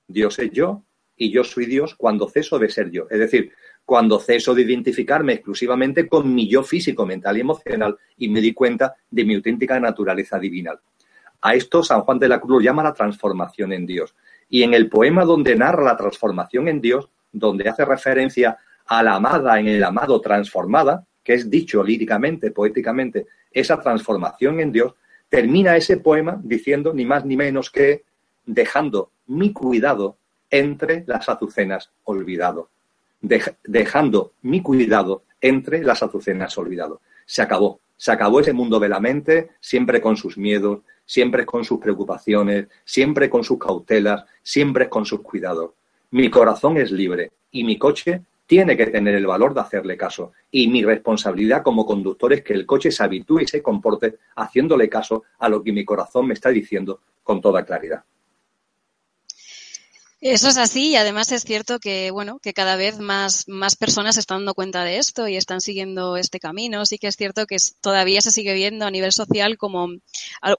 Dios es yo y yo soy Dios cuando ceso de ser yo. Es decir, cuando ceso de identificarme exclusivamente con mi yo físico, mental y emocional y me di cuenta de mi auténtica naturaleza divina. A esto San Juan de la Cruz lo llama la transformación en Dios. Y en el poema donde narra la transformación en Dios, donde hace referencia a la amada en el amado transformada, que es dicho líricamente, poéticamente, esa transformación en Dios, termina ese poema diciendo ni más ni menos que dejando mi cuidado entre las azucenas olvidado dejando mi cuidado entre las azucenas olvidado. Se acabó. Se acabó ese mundo de la mente, siempre con sus miedos, siempre con sus preocupaciones, siempre con sus cautelas, siempre con sus cuidados. Mi corazón es libre y mi coche tiene que tener el valor de hacerle caso. Y mi responsabilidad como conductor es que el coche se habitúe y se comporte haciéndole caso a lo que mi corazón me está diciendo con toda claridad. Eso es así y además es cierto que, bueno, que cada vez más, más personas están dando cuenta de esto y están siguiendo este camino. Sí que es cierto que todavía se sigue viendo a nivel social como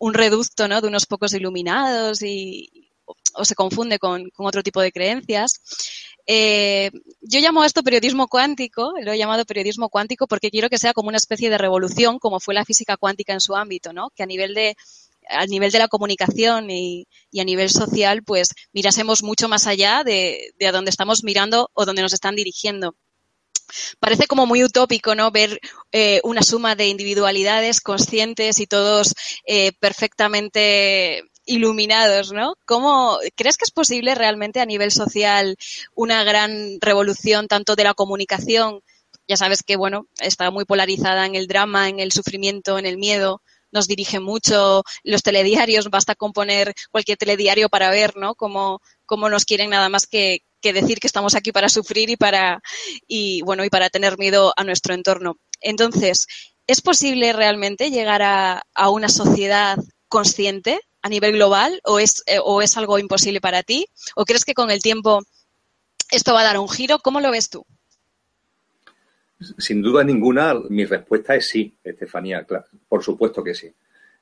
un reducto, ¿no? De unos pocos iluminados y, o se confunde con, con otro tipo de creencias. Eh, yo llamo a esto periodismo cuántico, lo he llamado periodismo cuántico porque quiero que sea como una especie de revolución, como fue la física cuántica en su ámbito, ¿no? Que a nivel de, a nivel de la comunicación y, a nivel social, pues mirásemos mucho más allá de, a dónde estamos mirando o dónde nos están dirigiendo. Parece como muy utópico, ¿no? Ver eh, una suma de individualidades conscientes y todos eh, perfectamente iluminados, ¿no? ¿Cómo crees que es posible realmente a nivel social una gran revolución tanto de la comunicación? Ya sabes que, bueno, está muy polarizada en el drama, en el sufrimiento, en el miedo, nos dirigen mucho los telediarios, basta componer cualquier telediario para ver, ¿no? Cómo, cómo nos quieren nada más que, que decir que estamos aquí para sufrir y para, y bueno, y para tener miedo a nuestro entorno. Entonces, ¿es posible realmente llegar a, a una sociedad consciente a nivel global o es, eh, o es algo imposible para ti? ¿O crees que con el tiempo esto va a dar un giro? ¿Cómo lo ves tú? Sin duda ninguna, mi respuesta es sí, Estefanía, por supuesto que sí.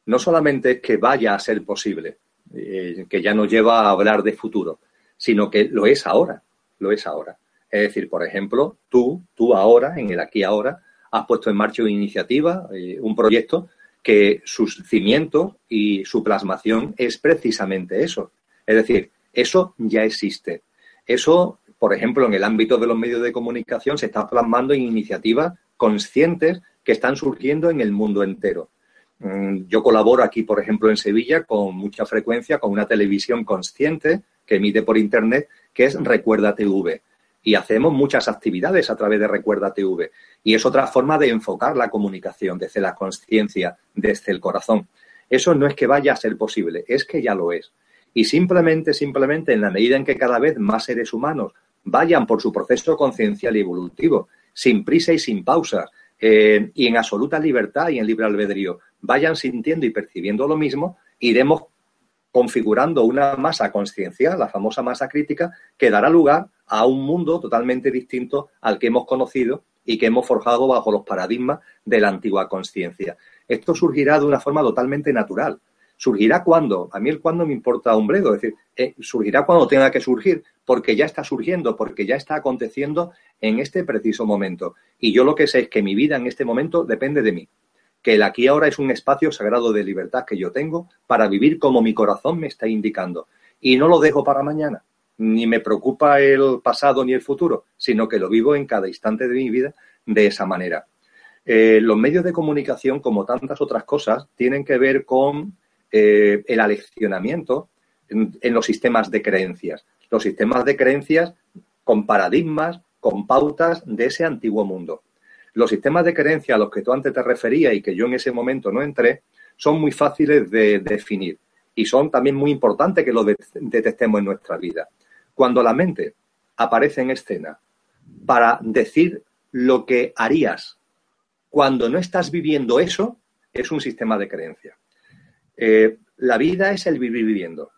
No solamente es que vaya a ser posible, eh, que ya nos lleva a hablar de futuro, sino que lo es ahora, lo es ahora. Es decir, por ejemplo, tú, tú ahora, en el aquí ahora, has puesto en marcha una iniciativa, eh, un proyecto que sus cimientos y su plasmación es precisamente eso. Es decir, eso ya existe. Eso por ejemplo, en el ámbito de los medios de comunicación se está plasmando en iniciativas conscientes que están surgiendo en el mundo entero. Mm, yo colaboro aquí, por ejemplo, en Sevilla con mucha frecuencia con una televisión consciente que emite por Internet, que es Recuerda TV. Y hacemos muchas actividades a través de Recuerda TV. Y es otra forma de enfocar la comunicación desde la conciencia, desde el corazón. Eso no es que vaya a ser posible, es que ya lo es. Y simplemente, simplemente, en la medida en que cada vez más seres humanos vayan por su proceso conciencial y evolutivo, sin prisa y sin pausa, eh, y en absoluta libertad y en libre albedrío, vayan sintiendo y percibiendo lo mismo, iremos configurando una masa conciencial, la famosa masa crítica, que dará lugar a un mundo totalmente distinto al que hemos conocido y que hemos forjado bajo los paradigmas de la antigua conciencia. Esto surgirá de una forma totalmente natural. Surgirá cuando, a mí el cuándo me importa un bledo, es decir, eh, surgirá cuando tenga que surgir, porque ya está surgiendo, porque ya está aconteciendo en este preciso momento. Y yo lo que sé es que mi vida en este momento depende de mí que el aquí ahora es un espacio sagrado de libertad que yo tengo para vivir como mi corazón me está indicando. Y no lo dejo para mañana, ni me preocupa el pasado ni el futuro, sino que lo vivo en cada instante de mi vida de esa manera. Eh, los medios de comunicación, como tantas otras cosas, tienen que ver con eh, el aleccionamiento en, los sistemas de creencias. Los sistemas de creencias con paradigmas, con pautas de ese antiguo mundo. Los sistemas de creencia a los que tú antes te referías y que yo en ese momento no entré, son muy fáciles de definir y son también muy importantes que los detectemos en nuestra vida. Cuando la mente aparece en escena para decir lo que harías cuando no estás viviendo eso, es un sistema de creencia. Eh, la vida es el vivir viviendo.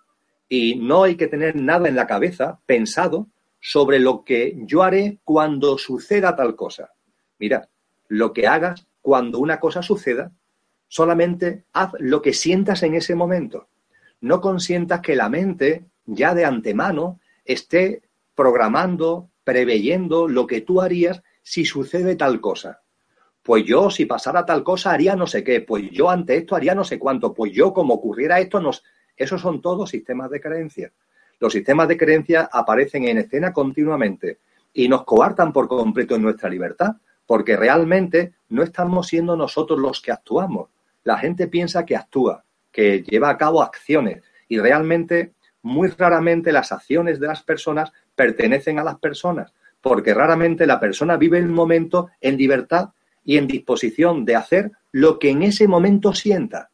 Y no hay que tener nada en la cabeza pensado sobre lo que yo haré cuando suceda tal cosa. Mira, lo que hagas cuando una cosa suceda, solamente haz lo que sientas en ese momento. No consientas que la mente ya de antemano esté programando, preveyendo lo que tú harías si sucede tal cosa. Pues yo, si pasara tal cosa, haría no sé qué. Pues yo ante esto haría no sé cuánto. Pues yo, como ocurriera esto, nos... esos son todos sistemas de creencia. Los sistemas de creencia aparecen en escena continuamente y nos coartan por completo en nuestra libertad, porque realmente no estamos siendo nosotros los que actuamos. La gente piensa que actúa, que lleva a cabo acciones y realmente, muy raramente las acciones de las personas pertenecen a las personas porque raramente la persona vive el momento en libertad y en disposición de hacer lo que en ese momento sienta,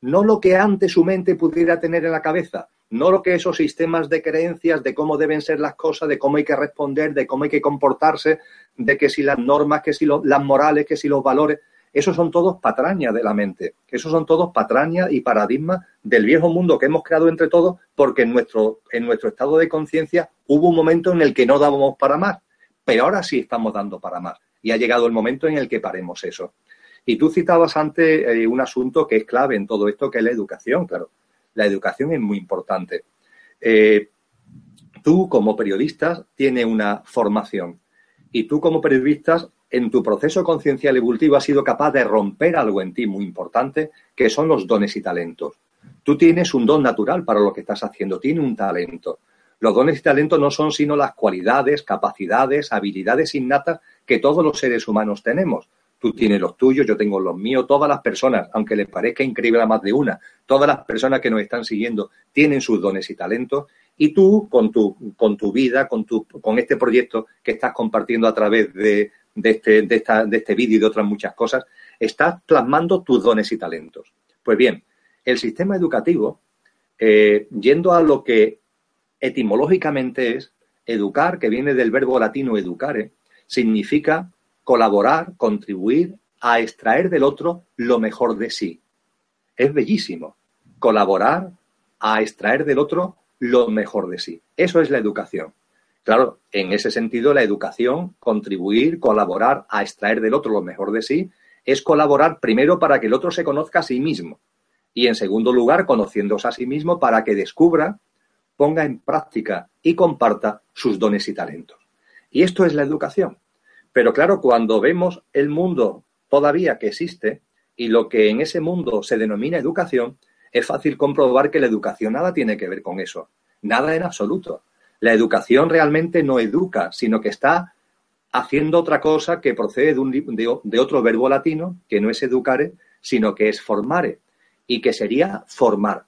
no lo que antes su mente pudiera tener en la cabeza, no lo que esos sistemas de creencias de cómo deben ser las cosas, de cómo hay que responder, de cómo hay que comportarse, de que si las normas, que si las morales, que si los valores, esos son todos patrañas de la mente, esos son todos patrañas y paradigmas del viejo mundo que hemos creado entre todos porque en nuestro, en nuestro estado de conciencia hubo un momento en el que no dábamos para más. Pero ahora sí estamos dando para más y ha llegado el momento en el que paremos eso. Y tú citabas antes eh, un asunto que es clave en todo esto, que es la educación, claro. La educación es muy importante. Eh, tú como periodista tienes una formación y tú como periodista en tu proceso conciencial evolutivo has sido capaz de romper algo en ti muy importante, que son los dones y talentos. Tú tienes un don natural para lo que estás haciendo, tienes un talento. Los dones y talentos no son sino las cualidades, capacidades, habilidades innatas que todos los seres humanos tenemos. Tú tienes los tuyos, yo tengo los míos, todas las personas, aunque les parezca increíble a más de una, todas las personas que nos están siguiendo tienen sus dones y talentos y tú con tu, con tu vida, con, tu, con este proyecto que estás compartiendo a través de, de este, de, de este vídeo y de otras muchas cosas, estás plasmando tus dones y talentos. Pues bien, el sistema educativo, eh, yendo a lo que etimológicamente es educar, que viene del verbo latino educare, significa colaborar, contribuir a extraer del otro lo mejor de sí. Es bellísimo. Colaborar a extraer del otro lo mejor de sí. Eso es la educación. Claro, en ese sentido, la educación, contribuir, colaborar a extraer del otro lo mejor de sí, es colaborar primero para que el otro se conozca a sí mismo y en segundo lugar, conociéndose a sí mismo para que descubra ponga en práctica y comparta sus dones y talentos. Y esto es la educación. Pero claro, cuando vemos el mundo todavía que existe y lo que en ese mundo se denomina educación, es fácil comprobar que la educación nada tiene que ver con eso. Nada en absoluto. La educación realmente no educa, sino que está haciendo otra cosa que procede de, un, de, otro verbo latino, que no es educare, sino que es formare, y que sería formar.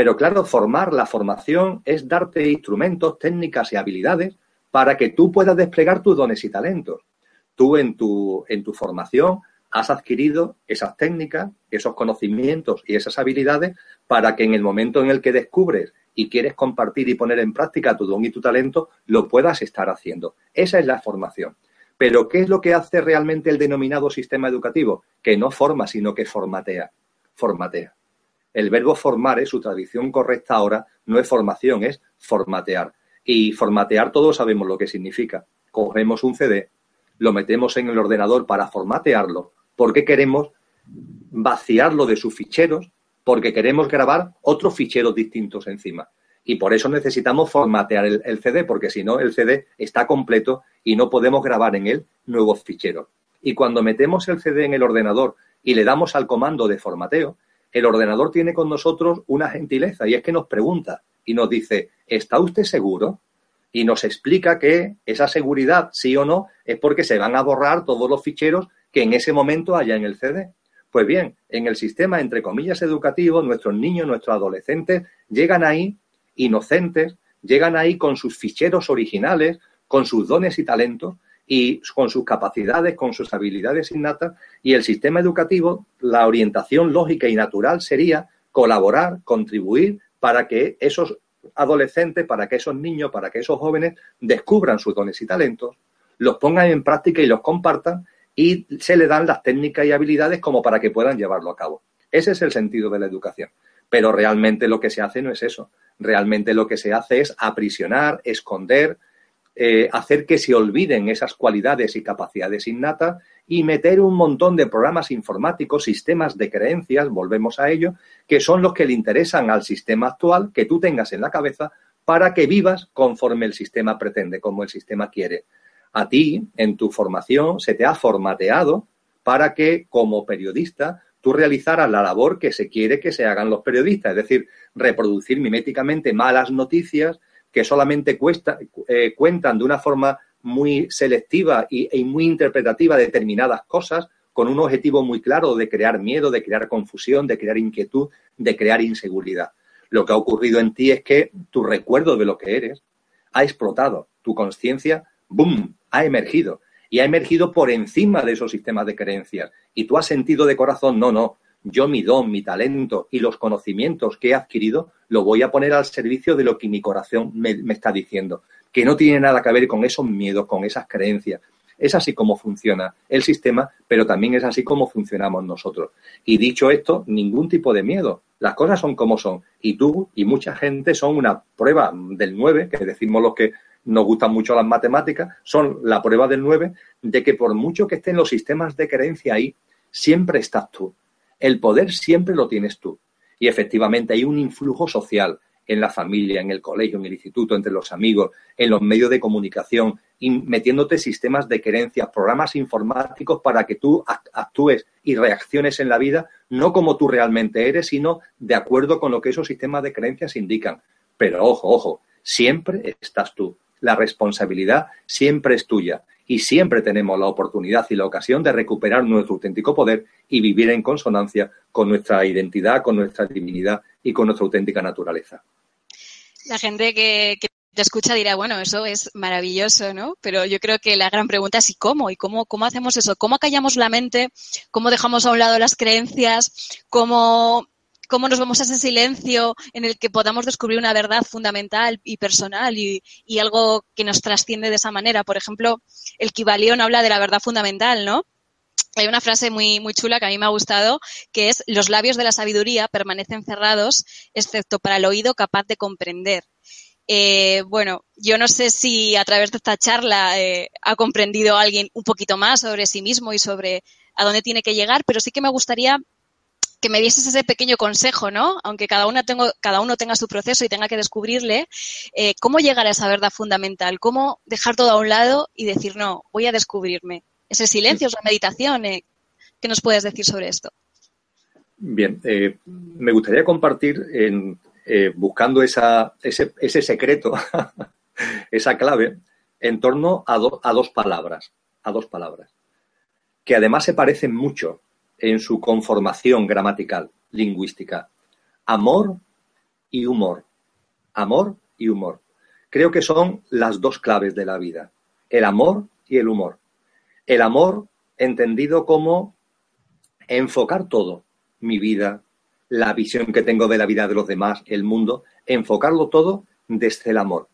Pero claro, formar, la formación es darte instrumentos, técnicas y habilidades para que tú puedas desplegar tus dones y talentos. Tú en tu, en tu formación has adquirido esas técnicas, esos conocimientos y esas habilidades para que en el momento en el que descubres y quieres compartir y poner en práctica tu don y tu talento, lo puedas estar haciendo. Esa es la formación. Pero ¿qué es lo que hace realmente el denominado sistema educativo? Que no forma, sino que formatea. Formatea. El verbo formar, su tradición correcta ahora, no es formación, es formatear. Y formatear todos sabemos lo que significa. Cogemos un CD, lo metemos en el ordenador para formatearlo, porque queremos vaciarlo de sus ficheros, porque queremos grabar otros ficheros distintos encima. Y por eso necesitamos formatear el, CD, porque si no, el CD está completo y no podemos grabar en él nuevos ficheros. Y cuando metemos el CD en el ordenador y le damos al comando de formateo, el ordenador tiene con nosotros una gentileza y es que nos pregunta y nos dice, ¿está usted seguro? Y nos explica que esa seguridad, sí o no, es porque se van a borrar todos los ficheros que en ese momento haya en el CD. Pues bien, en el sistema, entre comillas, educativo, nuestros niños, nuestros adolescentes llegan ahí inocentes, llegan ahí con sus ficheros originales, con sus dones y talentos, y con sus capacidades, con sus habilidades innatas, y el sistema educativo, la orientación lógica y natural sería colaborar, contribuir para que esos adolescentes, para que esos niños, para que esos jóvenes descubran sus dones y talentos, los pongan en práctica y los compartan y se le dan las técnicas y habilidades como para que puedan llevarlo a cabo. Ese es el sentido de la educación. Pero realmente lo que se hace no es eso. Realmente lo que se hace es aprisionar, esconder, eh, hacer que se olviden esas cualidades y capacidades innatas y meter un montón de programas informáticos, sistemas de creencias, volvemos a ello, que son los que le interesan al sistema actual que tú tengas en la cabeza para que vivas conforme el sistema pretende, como el sistema quiere. A ti, en tu formación, se te ha formateado para que, como periodista, tú realizaras la labor que se quiere que se hagan los periodistas, es decir, reproducir miméticamente malas noticias, que solamente eh, cuentan de una forma muy selectiva y, y, muy interpretativa determinadas cosas con un objetivo muy claro de crear miedo, de crear confusión, de crear inquietud, de crear inseguridad. Lo que ha ocurrido en ti es que tu recuerdo de lo que eres ha explotado, tu conciencia, ¡boom!, ha emergido y ha emergido por encima de esos sistemas de creencias. Y tú has sentido de corazón, no, no, yo mi don, mi talento y los conocimientos que he adquirido lo voy a poner al servicio de lo que mi corazón me, está diciendo, que no tiene nada que ver con esos miedos, con esas creencias. Es así como funciona el sistema, pero también es así como funcionamos nosotros. Y dicho esto, ningún tipo de miedo. Las cosas son como son. Y tú y mucha gente son una prueba del 9, que decimos los que nos gustan mucho las matemáticas, son la prueba del 9 de que por mucho que estén los sistemas de creencia ahí, siempre estás tú. El poder siempre lo tienes tú. Y efectivamente hay un influjo social en la familia, en el colegio, en el instituto, entre los amigos, en los medios de comunicación, metiéndote sistemas de creencias, programas informáticos para que tú actúes y reacciones en la vida no como tú realmente eres, sino de acuerdo con lo que esos sistemas de creencias indican. Pero ojo, ojo, siempre estás tú. La responsabilidad siempre es tuya y siempre tenemos la oportunidad y la ocasión de recuperar nuestro auténtico poder y vivir en consonancia con nuestra identidad, con nuestra divinidad y con nuestra auténtica naturaleza. La gente que, te escucha dirá, bueno, eso es maravilloso, ¿no? Pero yo creo que la gran pregunta es ¿y cómo? ¿Y cómo, cómo hacemos eso? ¿Cómo callamos la mente? ¿Cómo dejamos a un lado las creencias? ¿Cómo cómo nos vamos a ese silencio en el que podamos descubrir una verdad fundamental y personal y, algo que nos trasciende de esa manera. Por ejemplo, el Kibalión habla de la verdad fundamental, ¿no? Hay una frase muy, muy chula que a mí me ha gustado, que es los labios de la sabiduría permanecen cerrados, excepto para el oído capaz de comprender. Eh, bueno, yo no sé si a través de esta charla eh, ha comprendido alguien un poquito más sobre sí mismo y sobre a dónde tiene que llegar, pero sí que me gustaría que me dieses ese pequeño consejo, ¿no? Aunque cada, una tengo, cada uno tenga su proceso y tenga que descubrirle, eh, ¿cómo llegar a esa verdad fundamental? ¿Cómo dejar todo a un lado y decir, no, voy a descubrirme? Ese silencio, esa meditación, eh, ¿qué nos puedes decir sobre esto? Bien, eh, me gustaría compartir, en, buscando ese, secreto, esa clave, en torno a dos palabras, a dos palabras, que además se parecen mucho en su conformación gramatical, lingüística. Amor y humor. Amor y humor. Creo que son las dos claves de la vida. El amor y el humor. El amor entendido como enfocar todo, mi vida, la visión que tengo de la vida de los demás, el mundo, enfocarlo todo desde el amor.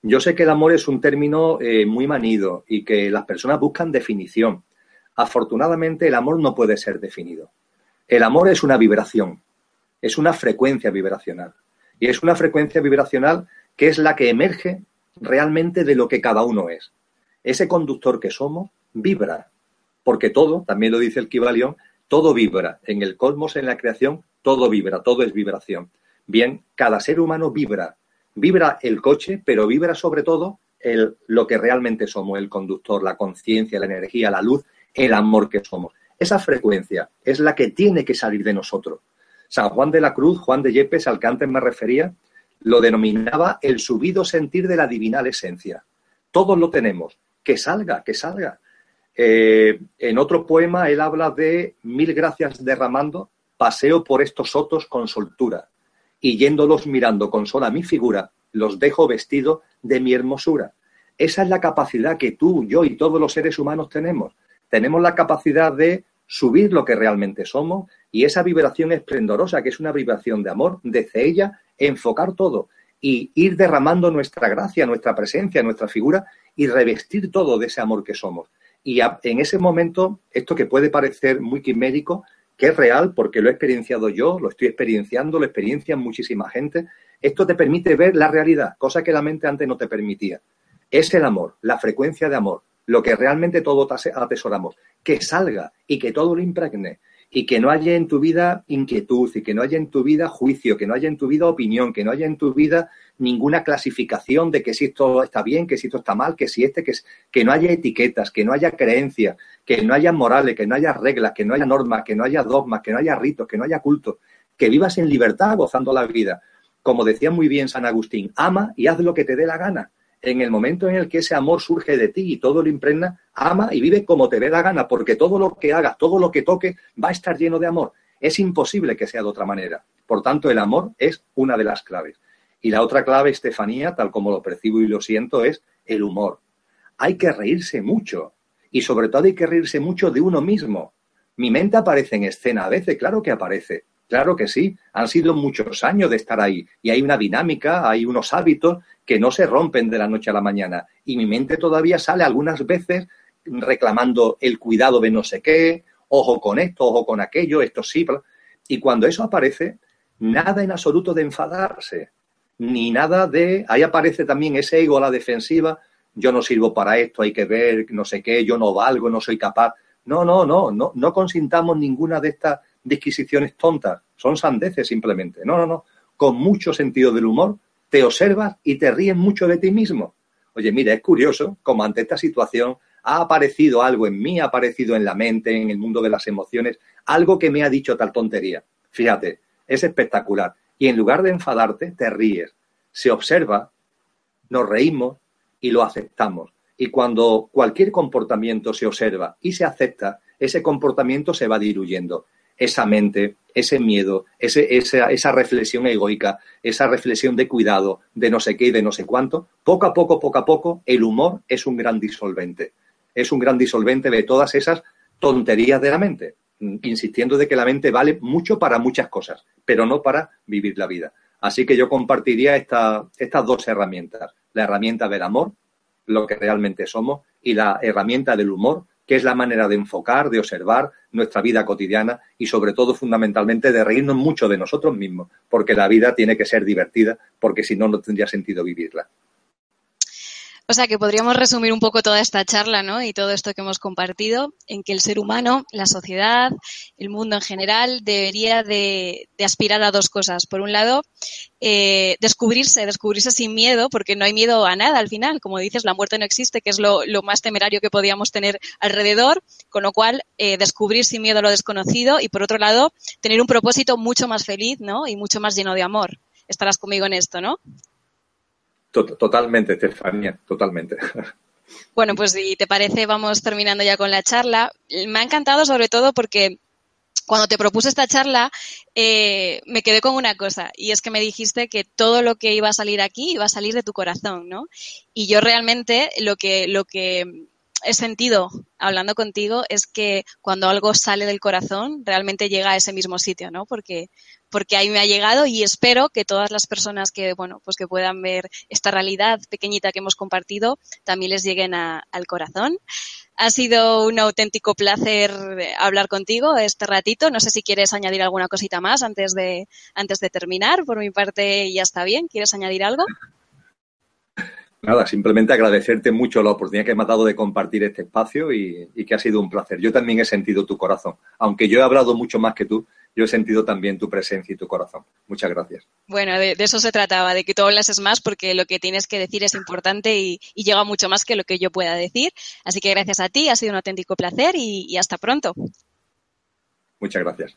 Yo sé que el amor es un término eh, muy manido y que las personas buscan definición. Afortunadamente, el amor no puede ser definido. El amor es una vibración. es una frecuencia vibracional. Y es una frecuencia vibracional que es la que emerge realmente de lo que cada uno es. Ese conductor que somos vibra, porque todo, también lo dice el Kibalión, todo vibra. En el cosmos, en la creación, todo vibra, todo es vibración. Bien, cada ser humano vibra. Vibra el coche, pero vibra sobre todo el, lo que realmente somos, el conductor, la conciencia, la energía, la luz, el amor que somos. Esa frecuencia es la que tiene que salir de nosotros. San Juan de la Cruz, Juan de Yepes, al que antes me refería, lo denominaba el subido sentir de la divinal esencia. Todos lo tenemos. Que salga, que salga. Eh, en otro poema él habla de mil gracias derramando, paseo por estos sotos con soltura, y yéndolos mirando con sola mi figura, los dejo vestido de mi hermosura. Esa es la capacidad que tú, yo y todos los seres humanos tenemos. Tenemos la capacidad de subir lo que realmente somos y esa vibración esplendorosa, que es una vibración de amor, desde ella enfocar todo y ir derramando nuestra gracia, nuestra presencia, nuestra figura y revestir todo de ese amor que somos. Y en ese momento, esto que puede parecer muy quimérico, que es real porque lo he experienciado yo, lo estoy experienciando, lo experiencian muchísima gente, esto te permite ver la realidad, cosa que la mente antes no te permitía. Es el amor, la frecuencia de amor, lo que realmente todos atesoramos, que salga y que todo lo impregne y que no haya en tu vida inquietud y que no haya en tu vida juicio, que no haya en tu vida opinión, que no haya en tu vida ninguna clasificación de que si esto está bien, que si esto está mal, que si este, que, que no haya etiquetas, que no haya creencias, que no haya morales, que no haya reglas, que no haya normas, que no haya dogmas, que no haya ritos, que no haya cultos, que vivas en libertad gozando la vida. Como decía muy bien San Agustín, ama y haz lo que te dé la gana en el momento en el que ese amor surge de ti y todo lo impregna, ama y vive como te dé la gana, porque todo lo que hagas, todo lo que toque, va a estar lleno de amor. Es imposible que sea de otra manera. Por tanto, el amor es una de las claves. Y la otra clave, Estefanía, tal como lo percibo y lo siento, es el humor. Hay que reírse mucho. Y sobre todo hay que reírse mucho de uno mismo. Mi mente aparece en escena a veces, claro que aparece. Claro que sí, han sido muchos años de estar ahí y hay una dinámica, hay unos hábitos que no se rompen de la noche a la mañana. Y mi mente todavía sale algunas veces reclamando el cuidado de no sé qué, ojo con esto, ojo con aquello, esto sí. Y cuando eso aparece, nada en absoluto de enfadarse, ni nada de... Ahí aparece también ese ego a la defensiva, yo no sirvo para esto, hay que ver, no sé qué, yo no valgo, no soy capaz. No, no, no, no, no consintamos ninguna de estas disquisiciones tontas, son sandeces simplemente. No, no, no. Con mucho sentido del humor, te observas y te ríes mucho de ti mismo. Oye, mira, es curioso como ante esta situación ha aparecido algo en mí, ha aparecido en la mente, en el mundo de las emociones, algo que me ha dicho tal tontería. Fíjate, es espectacular. Y en lugar de enfadarte, te ríes. Se observa, nos reímos y lo aceptamos. Y cuando cualquier comportamiento se observa y se acepta, ese comportamiento se va diluyendo esa mente, ese miedo, ese, esa, esa reflexión egoica, esa reflexión de cuidado, de no sé qué y de no sé cuánto, poco a poco, poco a poco, el humor es un gran disolvente. Es un gran disolvente de todas esas tonterías de la mente, insistiendo de que la mente vale mucho para muchas cosas, pero no para vivir la vida. Así que yo compartiría esta, estas dos herramientas, la herramienta del amor, lo que realmente somos, y la herramienta del humor, que es la manera de enfocar, de observar nuestra vida cotidiana y sobre todo fundamentalmente de reírnos mucho de nosotros mismos, porque la vida tiene que ser divertida, porque si no, no tendría sentido vivirla. O sea que podríamos resumir un poco toda esta charla ¿no? y todo esto que hemos compartido en que el ser humano, la sociedad, el mundo en general debería de, aspirar a dos cosas. Por un lado, eh, descubrirse, descubrirse sin miedo, porque no hay miedo a nada al final. Como dices, la muerte no existe, que es lo, más temerario que podíamos tener alrededor, con lo cual eh, descubrir sin miedo lo desconocido y por otro lado, tener un propósito mucho más feliz ¿no? y mucho más lleno de amor. Estarás conmigo en esto, ¿no? Totalmente, Estefanía, totalmente. Bueno, pues si te parece, vamos terminando ya con la charla. Me ha encantado sobre todo porque cuando te propuse esta charla, eh, me quedé con una cosa, y es que me dijiste que todo lo que iba a salir aquí iba a salir de tu corazón, ¿no? Y yo realmente lo que, lo que he sentido hablando contigo es que cuando algo sale del corazón, realmente llega a ese mismo sitio, ¿no? Porque, porque ahí me ha llegado y espero que todas las personas que, bueno, pues que puedan ver esta realidad pequeñita que hemos compartido también les lleguen al corazón. Ha sido un auténtico placer hablar contigo este ratito. No sé si quieres añadir alguna cosita más antes de, antes de terminar. Por mi parte ya está bien. ¿Quieres añadir algo? Nada, simplemente agradecerte mucho la oportunidad que me has dado de compartir este espacio y, que ha sido un placer. Yo también he sentido tu corazón. Aunque yo he hablado mucho más que tú, yo he sentido también tu presencia y tu corazón. Muchas gracias. Bueno, de, eso se trataba, de que tú hablases más porque lo que tienes que decir es importante y, llega mucho más que lo que yo pueda decir. Así que gracias a ti, ha sido un auténtico placer y hasta pronto. Muchas gracias.